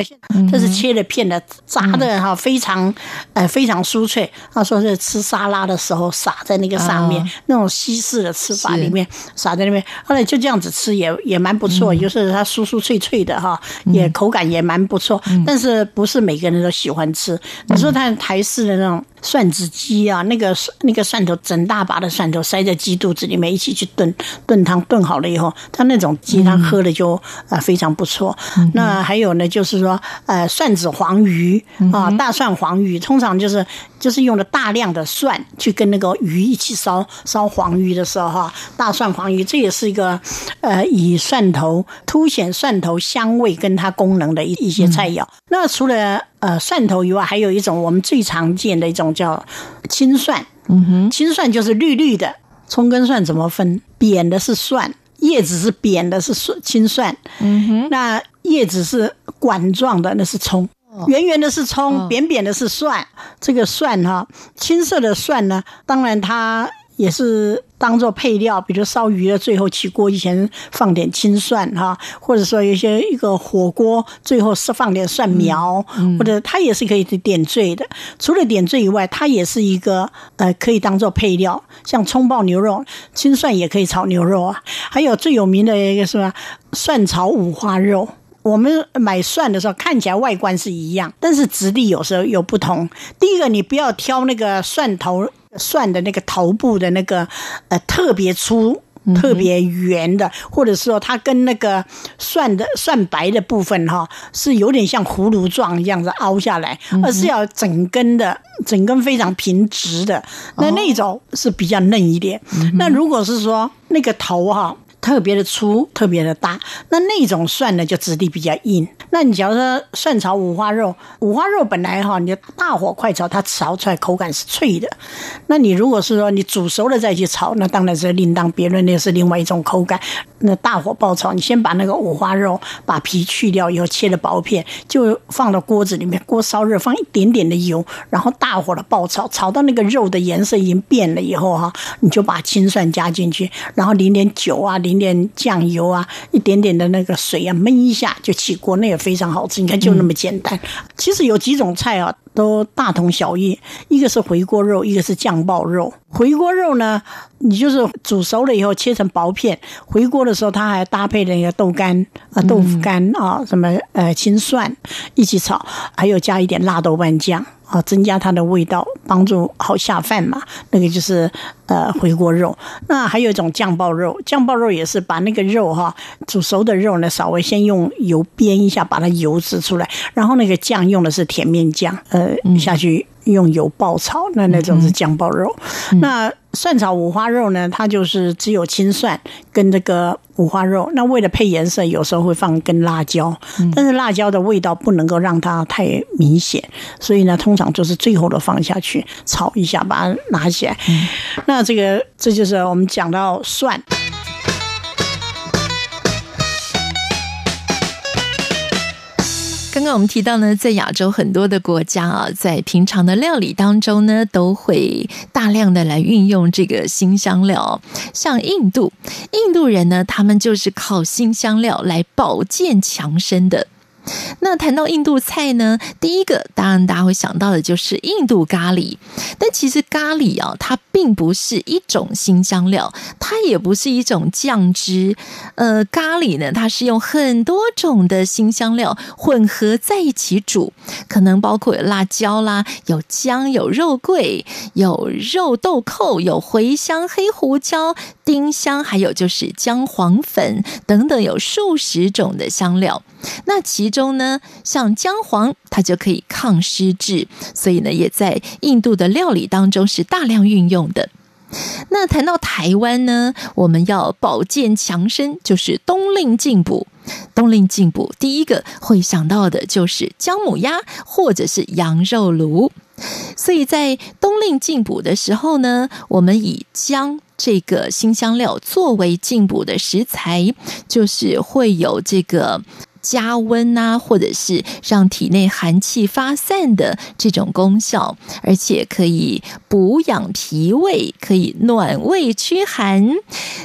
它是切了片的，炸的哈，非常呃非常酥脆。他说是吃沙拉的时候撒在那个上面，那种西式的吃法里面撒在那边，后来就这样子吃也也蛮不错，就是它酥酥脆脆的哈，也口感也蛮不错，但是。不是每个人都喜欢吃。你说他台式的那种蒜子鸡啊，那个那个蒜头整大把的蒜头塞在鸡肚子里面一起去炖炖汤，炖好了以后，它那种鸡汤喝了就啊非常不错。那还有呢，就是说呃蒜子黄鱼啊，大蒜黄鱼，通常就是就是用了大量的蒜去跟那个鱼一起烧烧黄鱼的时候哈，大蒜黄鱼这也是一个呃以蒜头凸显蒜头香味跟它功能的一一些菜肴。那除了呃呃，蒜头以外，还有一种我们最常见的一种叫青蒜。嗯哼，青蒜就是绿绿的。葱跟蒜怎么分？扁的是蒜，叶子是扁的是蒜青蒜。嗯哼，那叶子是管状的那是葱，圆圆的是葱，扁扁的是蒜。这个蒜哈，青色的蒜呢，当然它。也是当做配料，比如烧鱼的最后起锅以前放点青蒜哈，或者说有些一个火锅最后是放点蒜苗，或者它也是可以点缀的。除了点缀以外，它也是一个呃可以当做配料，像葱爆牛肉，青蒜也可以炒牛肉啊。还有最有名的一个是吧，蒜炒五花肉。我们买蒜的时候看起来外观是一样，但是质地有时候有不同。第一个，你不要挑那个蒜头。蒜的那个头部的那个呃特别粗、特别圆的，或者说它跟那个蒜的蒜白的部分哈，是有点像葫芦状这样子凹下来，而是要整根的，整根非常平直的，那那种是比较嫩一点。那如果是说那个头哈。特别的粗，特别的大，那那种蒜呢，就质地比较硬。那你假如说蒜炒五花肉，五花肉本来哈，你就大火快炒，它炒出来口感是脆的。那你如果是说你煮熟了再去炒，那当然是另当别论，那是另外一种口感。那大火爆炒，你先把那个五花肉把皮去掉以后，切了薄片，就放到锅子里面，锅烧热，放一点点的油，然后大火的爆炒，炒到那个肉的颜色已经变了以后哈，你就把青蒜加进去，然后淋点酒啊，淋点酱油啊，一点点的那个水啊，焖一下就起锅，那也非常好吃。你看就那么简单。其实有几种菜啊。都大同小异，一个是回锅肉，一个是酱爆肉。回锅肉呢，你就是煮熟了以后切成薄片，回锅的时候它还搭配那个豆干啊、豆腐干啊、什么呃青蒜一起炒，还有加一点辣豆瓣酱。啊，增加它的味道，帮助好下饭嘛。那个就是呃回锅肉。那还有一种酱爆肉，酱爆肉也是把那个肉哈煮熟的肉呢，稍微先用油煸一下，把它油脂出来，然后那个酱用的是甜面酱，呃下去。用油爆炒，那那种是酱爆肉。嗯、那蒜炒五花肉呢？它就是只有青蒜跟这个五花肉。那为了配颜色，有时候会放根辣椒，嗯、但是辣椒的味道不能够让它太明显，所以呢，通常就是最后的放下去炒一下，把它拿起来。嗯、那这个这就是我们讲到蒜。刚刚我们提到呢，在亚洲很多的国家啊，在平常的料理当中呢，都会大量的来运用这个新香料。像印度，印度人呢，他们就是靠新香料来保健强身的。那谈到印度菜呢，第一个当然大家会想到的就是印度咖喱。但其实咖喱啊，它并不是一种辛香料，它也不是一种酱汁。呃，咖喱呢，它是用很多种的辛香料混合在一起煮，可能包括有辣椒啦，有姜，有肉桂，有肉豆蔻，有茴香、黑胡椒、丁香，还有就是姜黄粉等等，有数十种的香料。那其中呢，像姜黄，它就可以抗湿滞，所以呢，也在印度的料理当中是大量运用的。那谈到台湾呢，我们要保健强身，就是冬令进补。冬令进补，第一个会想到的就是姜母鸭或者是羊肉炉。所以在冬令进补的时候呢，我们以姜这个辛香料作为进补的食材，就是会有这个。加温啊，或者是让体内寒气发散的这种功效，而且可以补养脾胃，可以暖胃驱寒，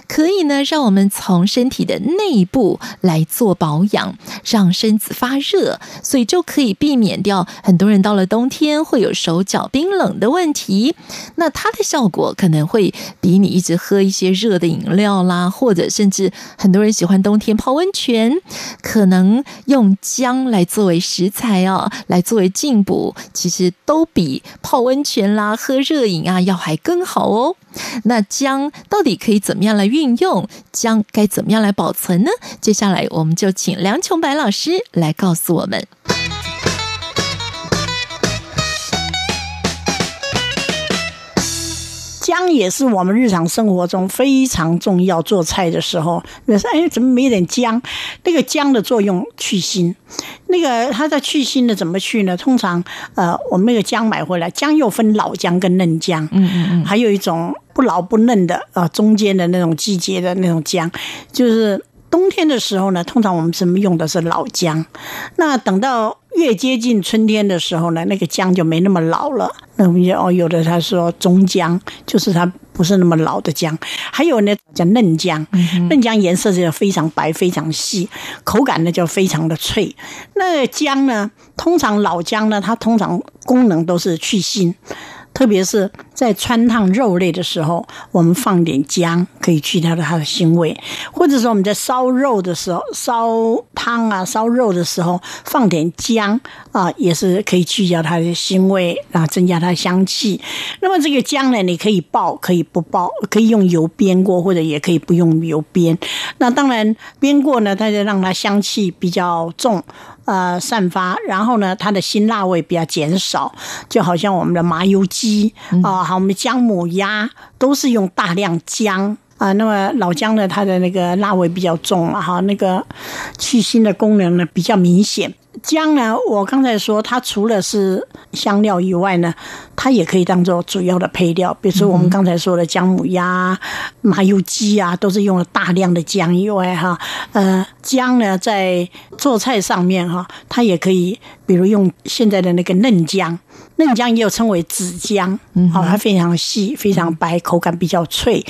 可以呢让我们从身体的内部来做保养，让身子发热，所以就可以避免掉很多人到了冬天会有手脚冰冷的问题。那它的效果可能会比你一直喝一些热的饮料啦，或者甚至很多人喜欢冬天泡温泉，可能。用姜来作为食材哦，来作为进补，其实都比泡温泉啦、喝热饮啊要还更好哦。那姜到底可以怎么样来运用？姜该怎么样来保存呢？接下来我们就请梁琼白老师来告诉我们。姜也是我们日常生活中非常重要，做菜的时候，你说哎，怎么没点姜？那个姜的作用去腥，那个它在去腥的怎么去呢？通常呃，我们那个姜买回来，姜又分老姜跟嫩姜，嗯嗯嗯，还有一种不老不嫩的啊、呃，中间的那种季节的那种姜，就是冬天的时候呢，通常我们是用的是老姜，那等到。越接近春天的时候呢，那个姜就没那么老了。那我们哦，有的他说中姜，就是它不是那么老的姜。还有呢，叫嫩姜，嫩姜颜色就非常白，非常细，口感呢就非常的脆。那姜呢，通常老姜呢，它通常功能都是去腥。特别是在汆烫肉类的时候，我们放点姜，可以去掉它的腥味；或者说我们在烧肉的时候，烧汤啊、烧肉的时候放点姜啊，也是可以去掉它的腥味，啊，增加它的香气。那么这个姜呢，你可以爆，可以不爆，可以用油煸过，或者也可以不用油煸。那当然煸过呢，它就让它香气比较重。呃，散发，然后呢，它的辛辣味比较减少，就好像我们的麻油鸡啊，还有我们的姜母鸭，都是用大量姜啊。那么老姜呢，它的那个辣味比较重了哈，那个去腥的功能呢比较明显。姜呢，我刚才说它除了是香料以外呢，它也可以当做主要的配料。比如说我们刚才说的姜母鸭、麻油鸡啊，都是用了大量的姜以外哈。呃，姜呢在做菜上面哈，它也可以，比如用现在的那个嫩姜。嫩姜也有称为紫姜，好，它非常细，非常白，口感比较脆。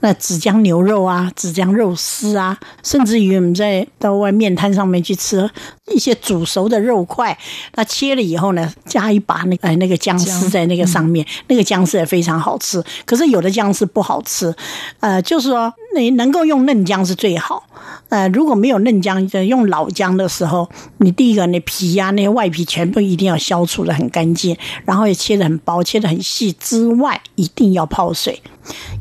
那紫姜牛肉啊，紫姜肉丝啊，甚至于我们在到外面摊上面去吃一些煮熟的肉块，那切了以后呢，加一把那个那个姜丝在那个上面，那个姜丝也非常好吃。可是有的姜丝不好吃，呃，就是说你能够用嫩姜是最好。呃，如果没有嫩姜，就用老姜的时候，你第一个那皮呀、啊、那些外皮全部一定要消除的很干净，然后也切得很薄，切得很细之外，一定要泡水。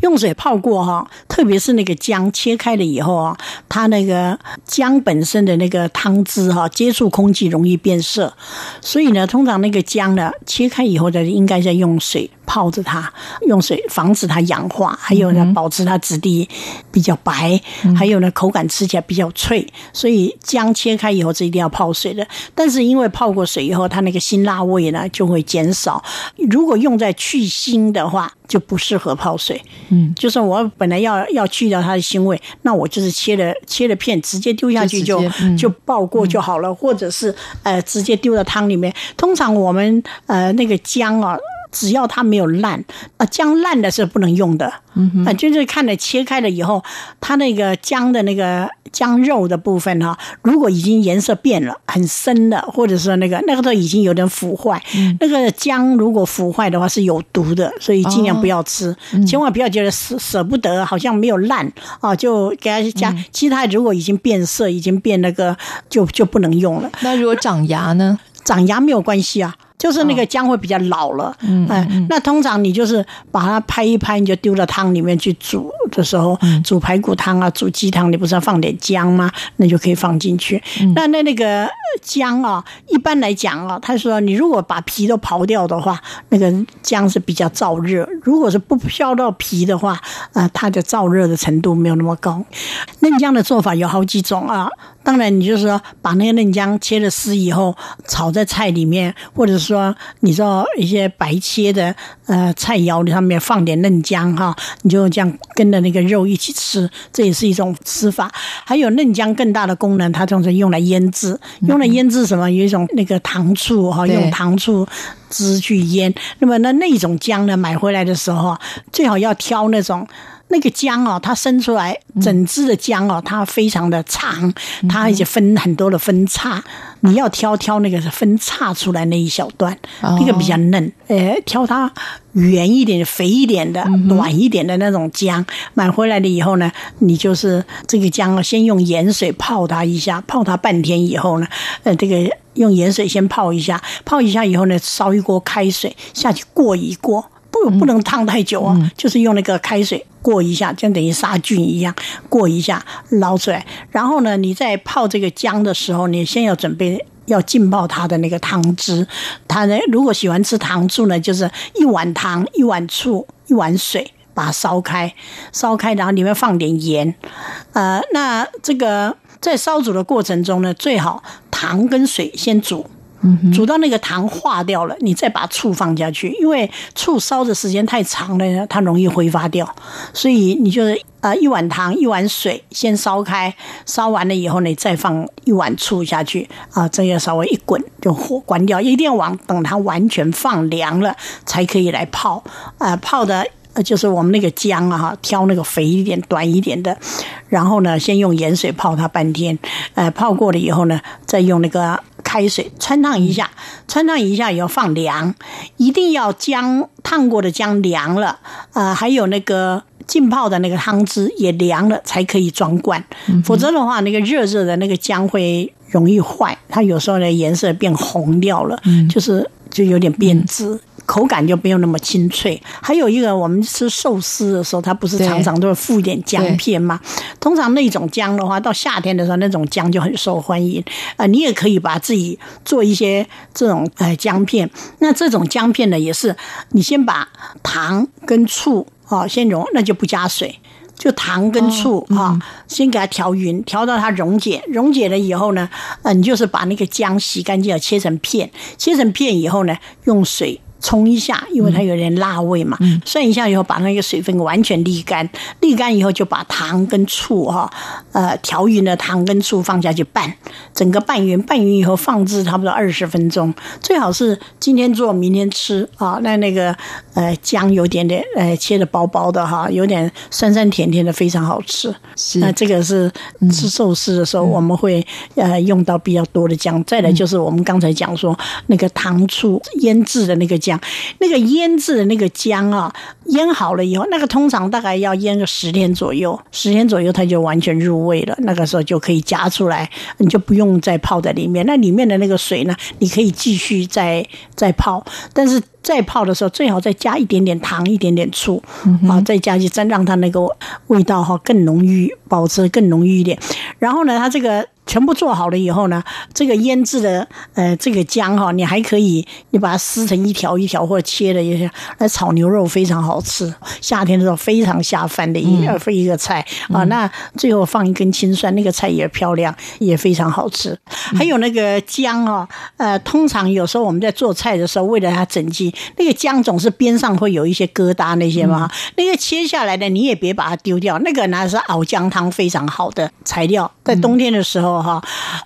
用水泡过哈，特别是那个姜切开了以后啊，它那个姜本身的那个汤汁哈，接触空气容易变色，所以呢，通常那个姜呢切开以后呢，应该在用水泡着它，用水防止它氧化，还有呢，保持它质地比较白，还有呢，口感吃起来比较脆。所以姜切开以后是一定要泡水的，但是因为泡过水以后，它那个辛辣味呢就会减少。如果用在去腥的话，就不适合泡水。嗯，就是我本来要要去掉它的腥味，那我就是切了切了片，直接丢下去就就，爆过就好了，嗯、或者是呃直接丢到汤里面。通常我们呃那个姜啊。只要它没有烂啊，姜烂的是不能用的。嗯哼，啊，就是看了切开了以后，它那个姜的那个姜肉的部分哈，如果已经颜色变了，很深了，或者说那个那个都已经有点腐坏。嗯，那个姜如果腐坏的话是有毒的，所以尽量不要吃，哦、千万不要觉得舍舍不得，好像没有烂啊，就给它加。其他如果已经变色，已经变那个，就就不能用了。那如果长芽呢？长芽没有关系啊。就是那个姜会比较老了，嗯，嗯，那通常你就是把它拍一拍，你就丢到汤里面去煮的时候，煮排骨汤啊，煮鸡汤，你不是要放点姜吗？那就可以放进去。那那那个姜啊，一般来讲啊，他说你如果把皮都刨掉的话，那个姜是比较燥热；如果是不削到皮的话，啊，它的燥热的程度没有那么高。嫩姜的做法有好几种啊。当然，你就是说把那个嫩姜切了丝以后炒在菜里面，或者说你知道一些白切的呃菜肴上面放点嫩姜哈，你就这样跟着那个肉一起吃，这也是一种吃法。还有嫩姜更大的功能，它总是用来腌制，用来腌制什么？有一种那个糖醋哈，用糖醋汁去腌。那么那那种姜呢，买回来的时候最好要挑那种。那个姜哦，它生出来整只的姜哦，它非常的长，它而且分很多的分叉，你要挑挑那个分叉出来那一小段，那个比较嫩。呃，挑它圆一点、肥一点的、暖一点的那种姜，买回来了以后呢，你就是这个姜哦，先用盐水泡它一下，泡它半天以后呢，呃，这个用盐水先泡一下，泡一下以后呢，烧一锅开水下去过一过。不不能烫太久啊，就是用那个开水过一下，就等于杀菌一样，过一下捞出来。然后呢，你在泡这个姜的时候，你先要准备要浸泡它的那个汤汁。它呢，如果喜欢吃糖醋呢，就是一碗糖、一碗醋、一碗水，把它烧开，烧开，然后里面放点盐。呃，那这个在烧煮的过程中呢，最好糖跟水先煮。煮到那个糖化掉了，你再把醋放下去，因为醋烧的时间太长了，它容易挥发掉。所以你就是啊，一碗糖，一碗水，先烧开，烧完了以后，你再放一碗醋下去啊，这样稍微一滚就火关掉，一定要往等它完全放凉了才可以来泡啊，泡的。就是我们那个姜啊，哈，挑那个肥一点、短一点的，然后呢，先用盐水泡它半天，呃，泡过了以后呢，再用那个开水穿烫一下，穿烫一下以后放凉，一定要姜烫过的姜凉了，呃，还有那个浸泡的那个汤汁也凉了，才可以装罐，否则的话，那个热热的那个姜会容易坏，它有时候呢颜色变红掉了，就是就有点变质。口感就没有那么清脆。还有一个，我们吃寿司的时候，它不是常常都会附一点姜片吗？通常那种姜的话，到夏天的时候，那种姜就很受欢迎。啊，你也可以把自己做一些这种呃姜片。那这种姜片呢，也是你先把糖跟醋啊先溶，那就不加水，就糖跟醋啊先给它调匀，调到它溶解。溶解了以后呢，呃，你就是把那个姜洗干净了，切成片。切成片以后呢，用水。冲一下，因为它有点辣味嘛。涮一下以后，把那个水分完全沥干。沥干以后，就把糖跟醋哈，呃，调匀的糖跟醋放下去拌，整个拌匀。拌匀以后，放置差不多二十分钟。最好是今天做，明天吃啊。那那个呃姜有点点呃切的薄薄的哈，有点酸酸甜甜的，非常好吃。是，那这个是吃寿司的时候我们会呃用到比较多的姜。再来就是我们刚才讲说那个糖醋腌制的那个姜。姜。那个腌制的那个姜啊，腌好了以后，那个通常大概要腌个十天左右，十天左右它就完全入味了。那个时候就可以夹出来，你就不用再泡在里面。那里面的那个水呢，你可以继续再再泡，但是再泡的时候最好再加一点点糖，一点点醋，啊，再加去，再让它那个味道哈更浓郁，保持更浓郁一点。然后呢，它这个。全部做好了以后呢，这个腌制的呃这个姜哈，你还可以你把它撕成一条一条或者切了一下来炒牛肉，非常好吃。夏天的时候非常下饭的一个、嗯、一个菜啊。那最后放一根青蒜，那个菜也漂亮，也非常好吃。还有那个姜啊，呃，通常有时候我们在做菜的时候，为了它整齐，那个姜总是边上会有一些疙瘩那些嘛，那个切下来的你也别把它丢掉，那个呢是熬姜汤非常好的材料，在冬天的时候。哈，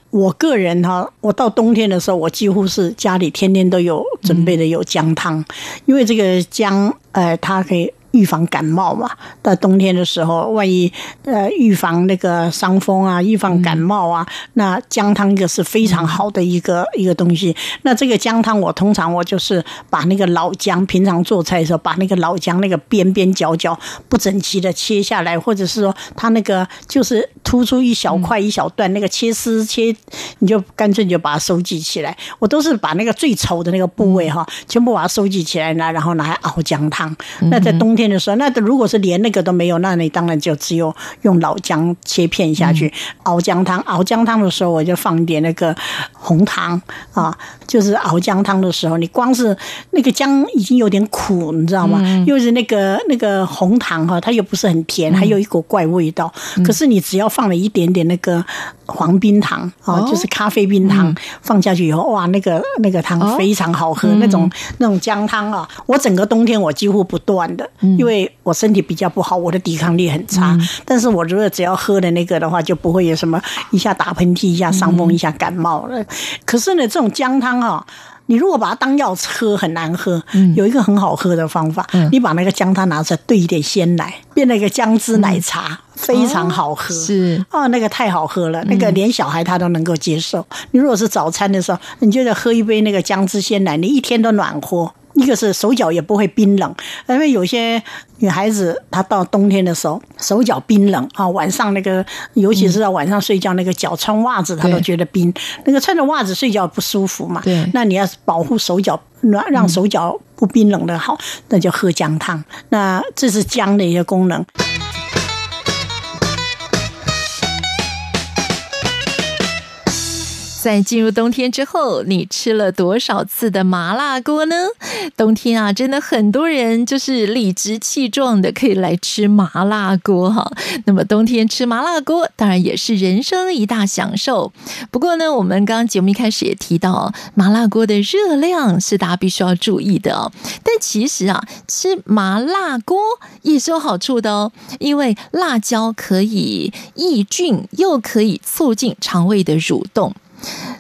我个人哈，我到冬天的时候，我几乎是家里天天都有准备的有姜汤，因为这个姜，呃，它可以。预防感冒嘛，到冬天的时候，万一呃预防那个伤风啊，预防感冒啊，那姜汤一个是非常好的一个一个东西。那这个姜汤，我通常我就是把那个老姜，平常做菜的时候，把那个老姜那个边边角角不整齐的切下来，或者是说它那个就是突出一小块一小段，那个切丝切，你就干脆就把它收集起来。我都是把那个最丑的那个部位哈，全部把它收集起来呢，然后拿来熬姜汤。那在冬天。的时候，那如果是连那个都没有，那你当然就只有用老姜切片下去熬姜汤。熬姜汤的时候，我就放一点那个红糖啊，就是熬姜汤的时候，你光是那个姜已经有点苦，你知道吗？又是那个那个红糖哈，它又不是很甜，还有一股怪味道。可是你只要放了一点点那个黄冰糖啊，就是咖啡冰糖放下去以后，哇，那个那个汤非常好喝，那种那种姜汤啊，我整个冬天我几乎不断的。因为我身体比较不好，我的抵抗力很差。嗯、但是我如果只要喝的那个的话，就不会有什么一下打喷嚏、一下伤风、一下感冒了。嗯、可是呢，这种姜汤哈，你如果把它当药喝，很难喝。嗯、有一个很好喝的方法，嗯、你把那个姜汤拿出来兑一点鲜奶，变那个姜汁奶茶，嗯、非常好喝。是哦，那个太好喝了，那个连小孩他都能够接受。嗯、你如果是早餐的时候，你就得喝一杯那个姜汁鲜奶，你一天都暖和。一个是手脚也不会冰冷，因为有些女孩子她到冬天的时候手脚冰冷啊，晚上那个尤其是到晚上睡觉那个脚穿袜子她都觉得冰，那个穿着袜子睡觉不舒服嘛。对，那你要保护手脚，暖让手脚不冰冷的好，那就喝姜汤。那这是姜的一个功能。在进入冬天之后，你吃了多少次的麻辣锅呢？冬天啊，真的很多人就是理直气壮的可以来吃麻辣锅哈。那么冬天吃麻辣锅，当然也是人生一大享受。不过呢，我们刚刚节目一开始也提到，麻辣锅的热量是大家必须要注意的哦。但其实啊，吃麻辣锅也是有好处的哦，因为辣椒可以抑菌，又可以促进肠胃的蠕动。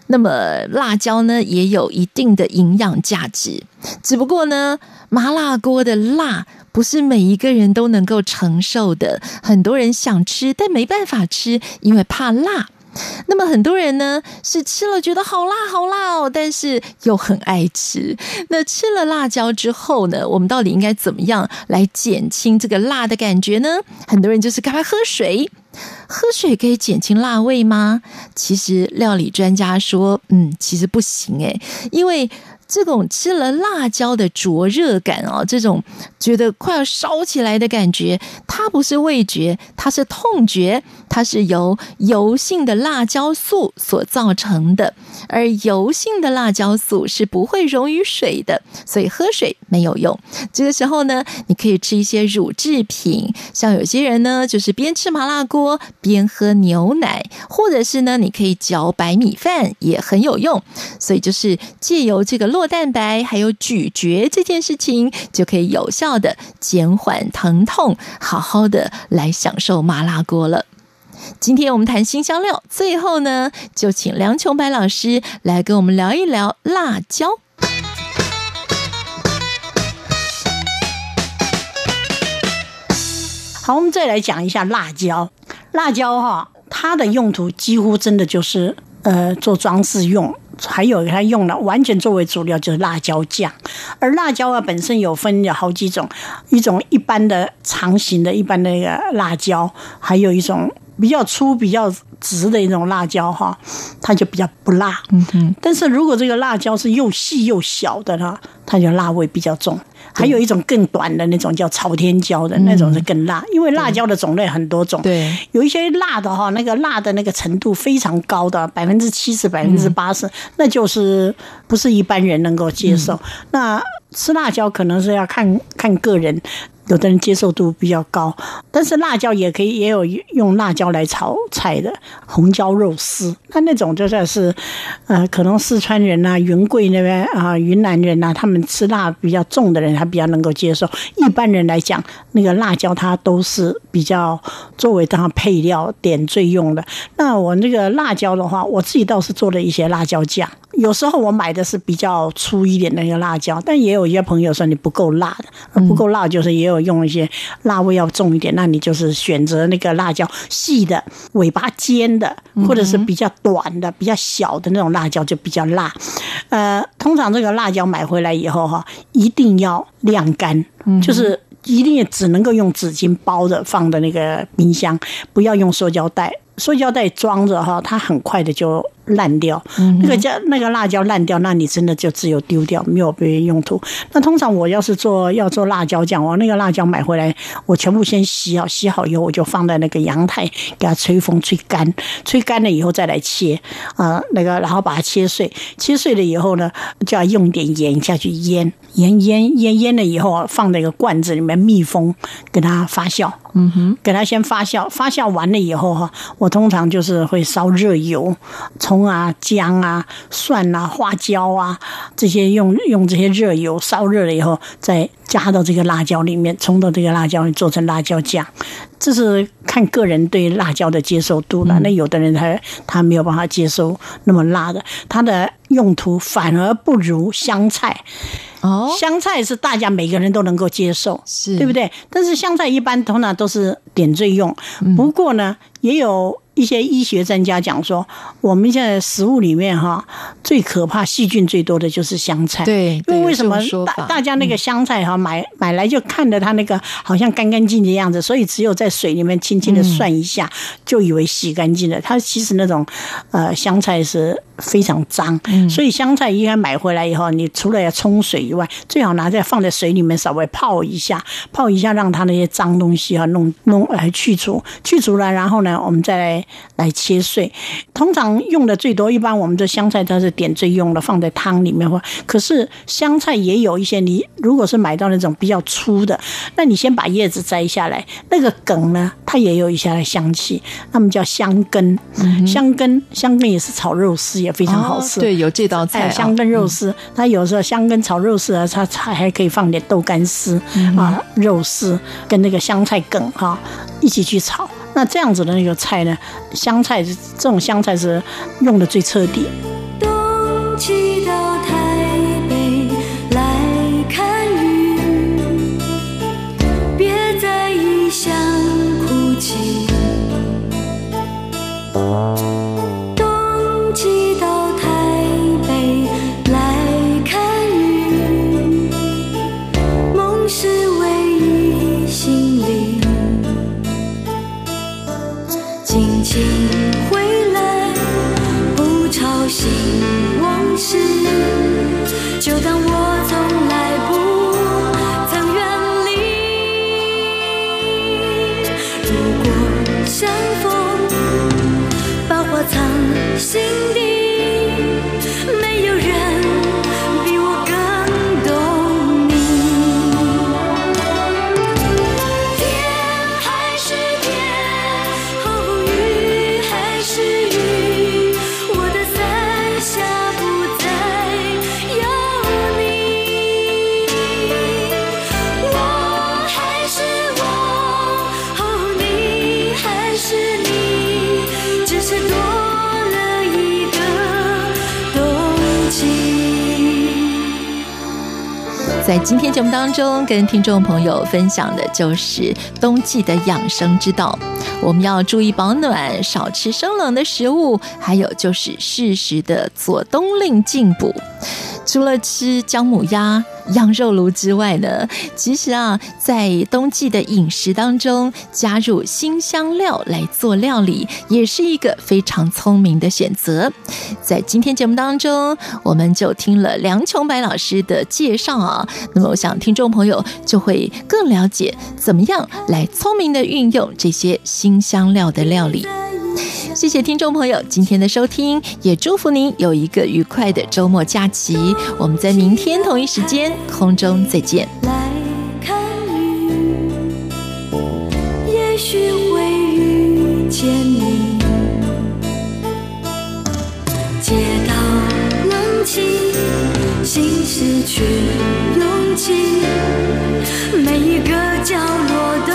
那么辣椒呢，也有一定的营养价值，只不过呢，麻辣锅的辣不是每一个人都能够承受的，很多人想吃，但没办法吃，因为怕辣。那么很多人呢，是吃了觉得好辣好辣哦，但是又很爱吃。那吃了辣椒之后呢，我们到底应该怎么样来减轻这个辣的感觉呢？很多人就是赶快喝水。喝水可以减轻辣味吗？其实料理专家说，嗯，其实不行诶，因为。这种吃了辣椒的灼热感哦，这种觉得快要烧起来的感觉，它不是味觉，它是痛觉，它是由油性的辣椒素所造成的，而油性的辣椒素是不会溶于水的，所以喝水没有用。这个时候呢，你可以吃一些乳制品，像有些人呢，就是边吃麻辣锅边喝牛奶，或者是呢，你可以嚼白米饭，也很有用。所以就是借由这个。酪蛋白还有咀嚼这件事情，就可以有效的减缓疼痛，好好的来享受麻辣锅了。今天我们谈新香料，最后呢，就请梁琼白老师来跟我们聊一聊辣椒。好，我们再来讲一下辣椒。辣椒哈，它的用途几乎真的就是呃做装饰用。还有它用了，完全作为主料就是辣椒酱。而辣椒啊本身有分有好几种，一种一般的长形的一般的那个辣椒，还有一种比较粗比较直的一种辣椒哈，它就比较不辣。嗯哼。但是如果这个辣椒是又细又小的呢，它就辣味比较重。还有一种更短的那种叫朝天椒的那种是更辣，因为辣椒的种类很多种，对，有一些辣的哈，那个辣的那个程度非常高的，百分之七十、百分之八十，那就是不是一般人能够接受。那吃辣椒可能是要看看个人。有的人接受度比较高，但是辣椒也可以，也有用辣椒来炒菜的红椒肉丝，那那种就算是，呃，可能四川人啊、云贵那边啊、云南人啊，他们吃辣比较重的人，他比较能够接受。一般人来讲，那个辣椒它都是比较作为当配料点缀用的。那我那个辣椒的话，我自己倒是做了一些辣椒酱。有时候我买的是比较粗一点的那个辣椒，但也有一些朋友说你不够辣的，不够辣就是也有用一些辣味要重一点，那你就是选择那个辣椒细的、尾巴尖的，或者是比较短的、比较小的那种辣椒就比较辣。呃，通常这个辣椒买回来以后哈，一定要晾干，就是一定也只能够用纸巾包着放的那个冰箱，不要用塑胶袋。塑胶袋装着哈，它很快的就烂掉。那个叫那个辣椒烂掉，那你真的就只有丢掉，没有别的用途。那通常我要是做要做辣椒酱，我那个辣椒买回来，我全部先洗好，洗好以后我就放在那个阳台给它吹风吹干，吹干了以后再来切啊，那个然后把它切碎，切碎了以后呢，就要用点盐下去腌，盐腌腌腌了以后放在一个罐子里面密封，给它发酵。嗯哼，给它先发酵，发酵完了以后哈，我通常就是会烧热油，葱啊、姜啊、蒜啊、花椒啊这些用用这些热油烧热了以后，再加到这个辣椒里面，冲到这个辣椒里做成辣椒酱。这是看个人对辣椒的接受度了。那有的人他他没有办法接受那么辣的，它的用途反而不如香菜。哦，香菜是大家每个人都能够接受，是对不对？但是香菜一般通常都是点缀用。不过呢，也有。一些医学专家讲说，我们现在食物里面哈，最可怕、细菌最多的就是香菜。对，因为为什么大大家那个香菜哈买买来就看着它那个好像干干净净的样子，所以只有在水里面轻轻的涮一下，就以为洗干净了。它其实那种呃香菜是非常脏，所以香菜应该买回来以后，你除了要冲水以外，最好拿在放在水里面稍微泡一下，泡一下让它那些脏东西啊弄弄来去除，去除了，然后呢，我们再来。来切碎，通常用的最多，一般我们的香菜它是点缀用的，放在汤里面。或可是香菜也有一些，你如果是买到那种比较粗的，那你先把叶子摘下来，那个梗呢，它也有一些的香气，那么叫香根。嗯、香根香根也是炒肉丝也非常好吃。哦、对，有这道菜、哦、香根肉丝，它有时候香根炒肉丝啊，它它还可以放点豆干丝、嗯、啊，肉丝跟那个香菜梗哈、啊、一起去炒。那这样子的那个菜呢，香菜是这种香菜是用的最彻底。冬季到台北来看雨，别在异乡哭泣。sing 在今天节目当中，跟听众朋友分享的就是冬季的养生之道。我们要注意保暖，少吃生冷的食物，还有就是适时的做冬令进补。除了吃姜母鸭、羊肉炉之外呢，其实啊，在冬季的饮食当中加入新香料来做料理，也是一个非常聪明的选择。在今天节目当中，我们就听了梁琼白老师的介绍啊，那么我想听众朋友就会更了解怎么样来聪明的运用这些新香料的料理。谢谢听众朋友今天的收听，也祝福您有一个愉快的周末假期。我们在明天同一时间空中再见。来看雨，也许会遇见你。街道冷清，心事却拥挤。每一个角落都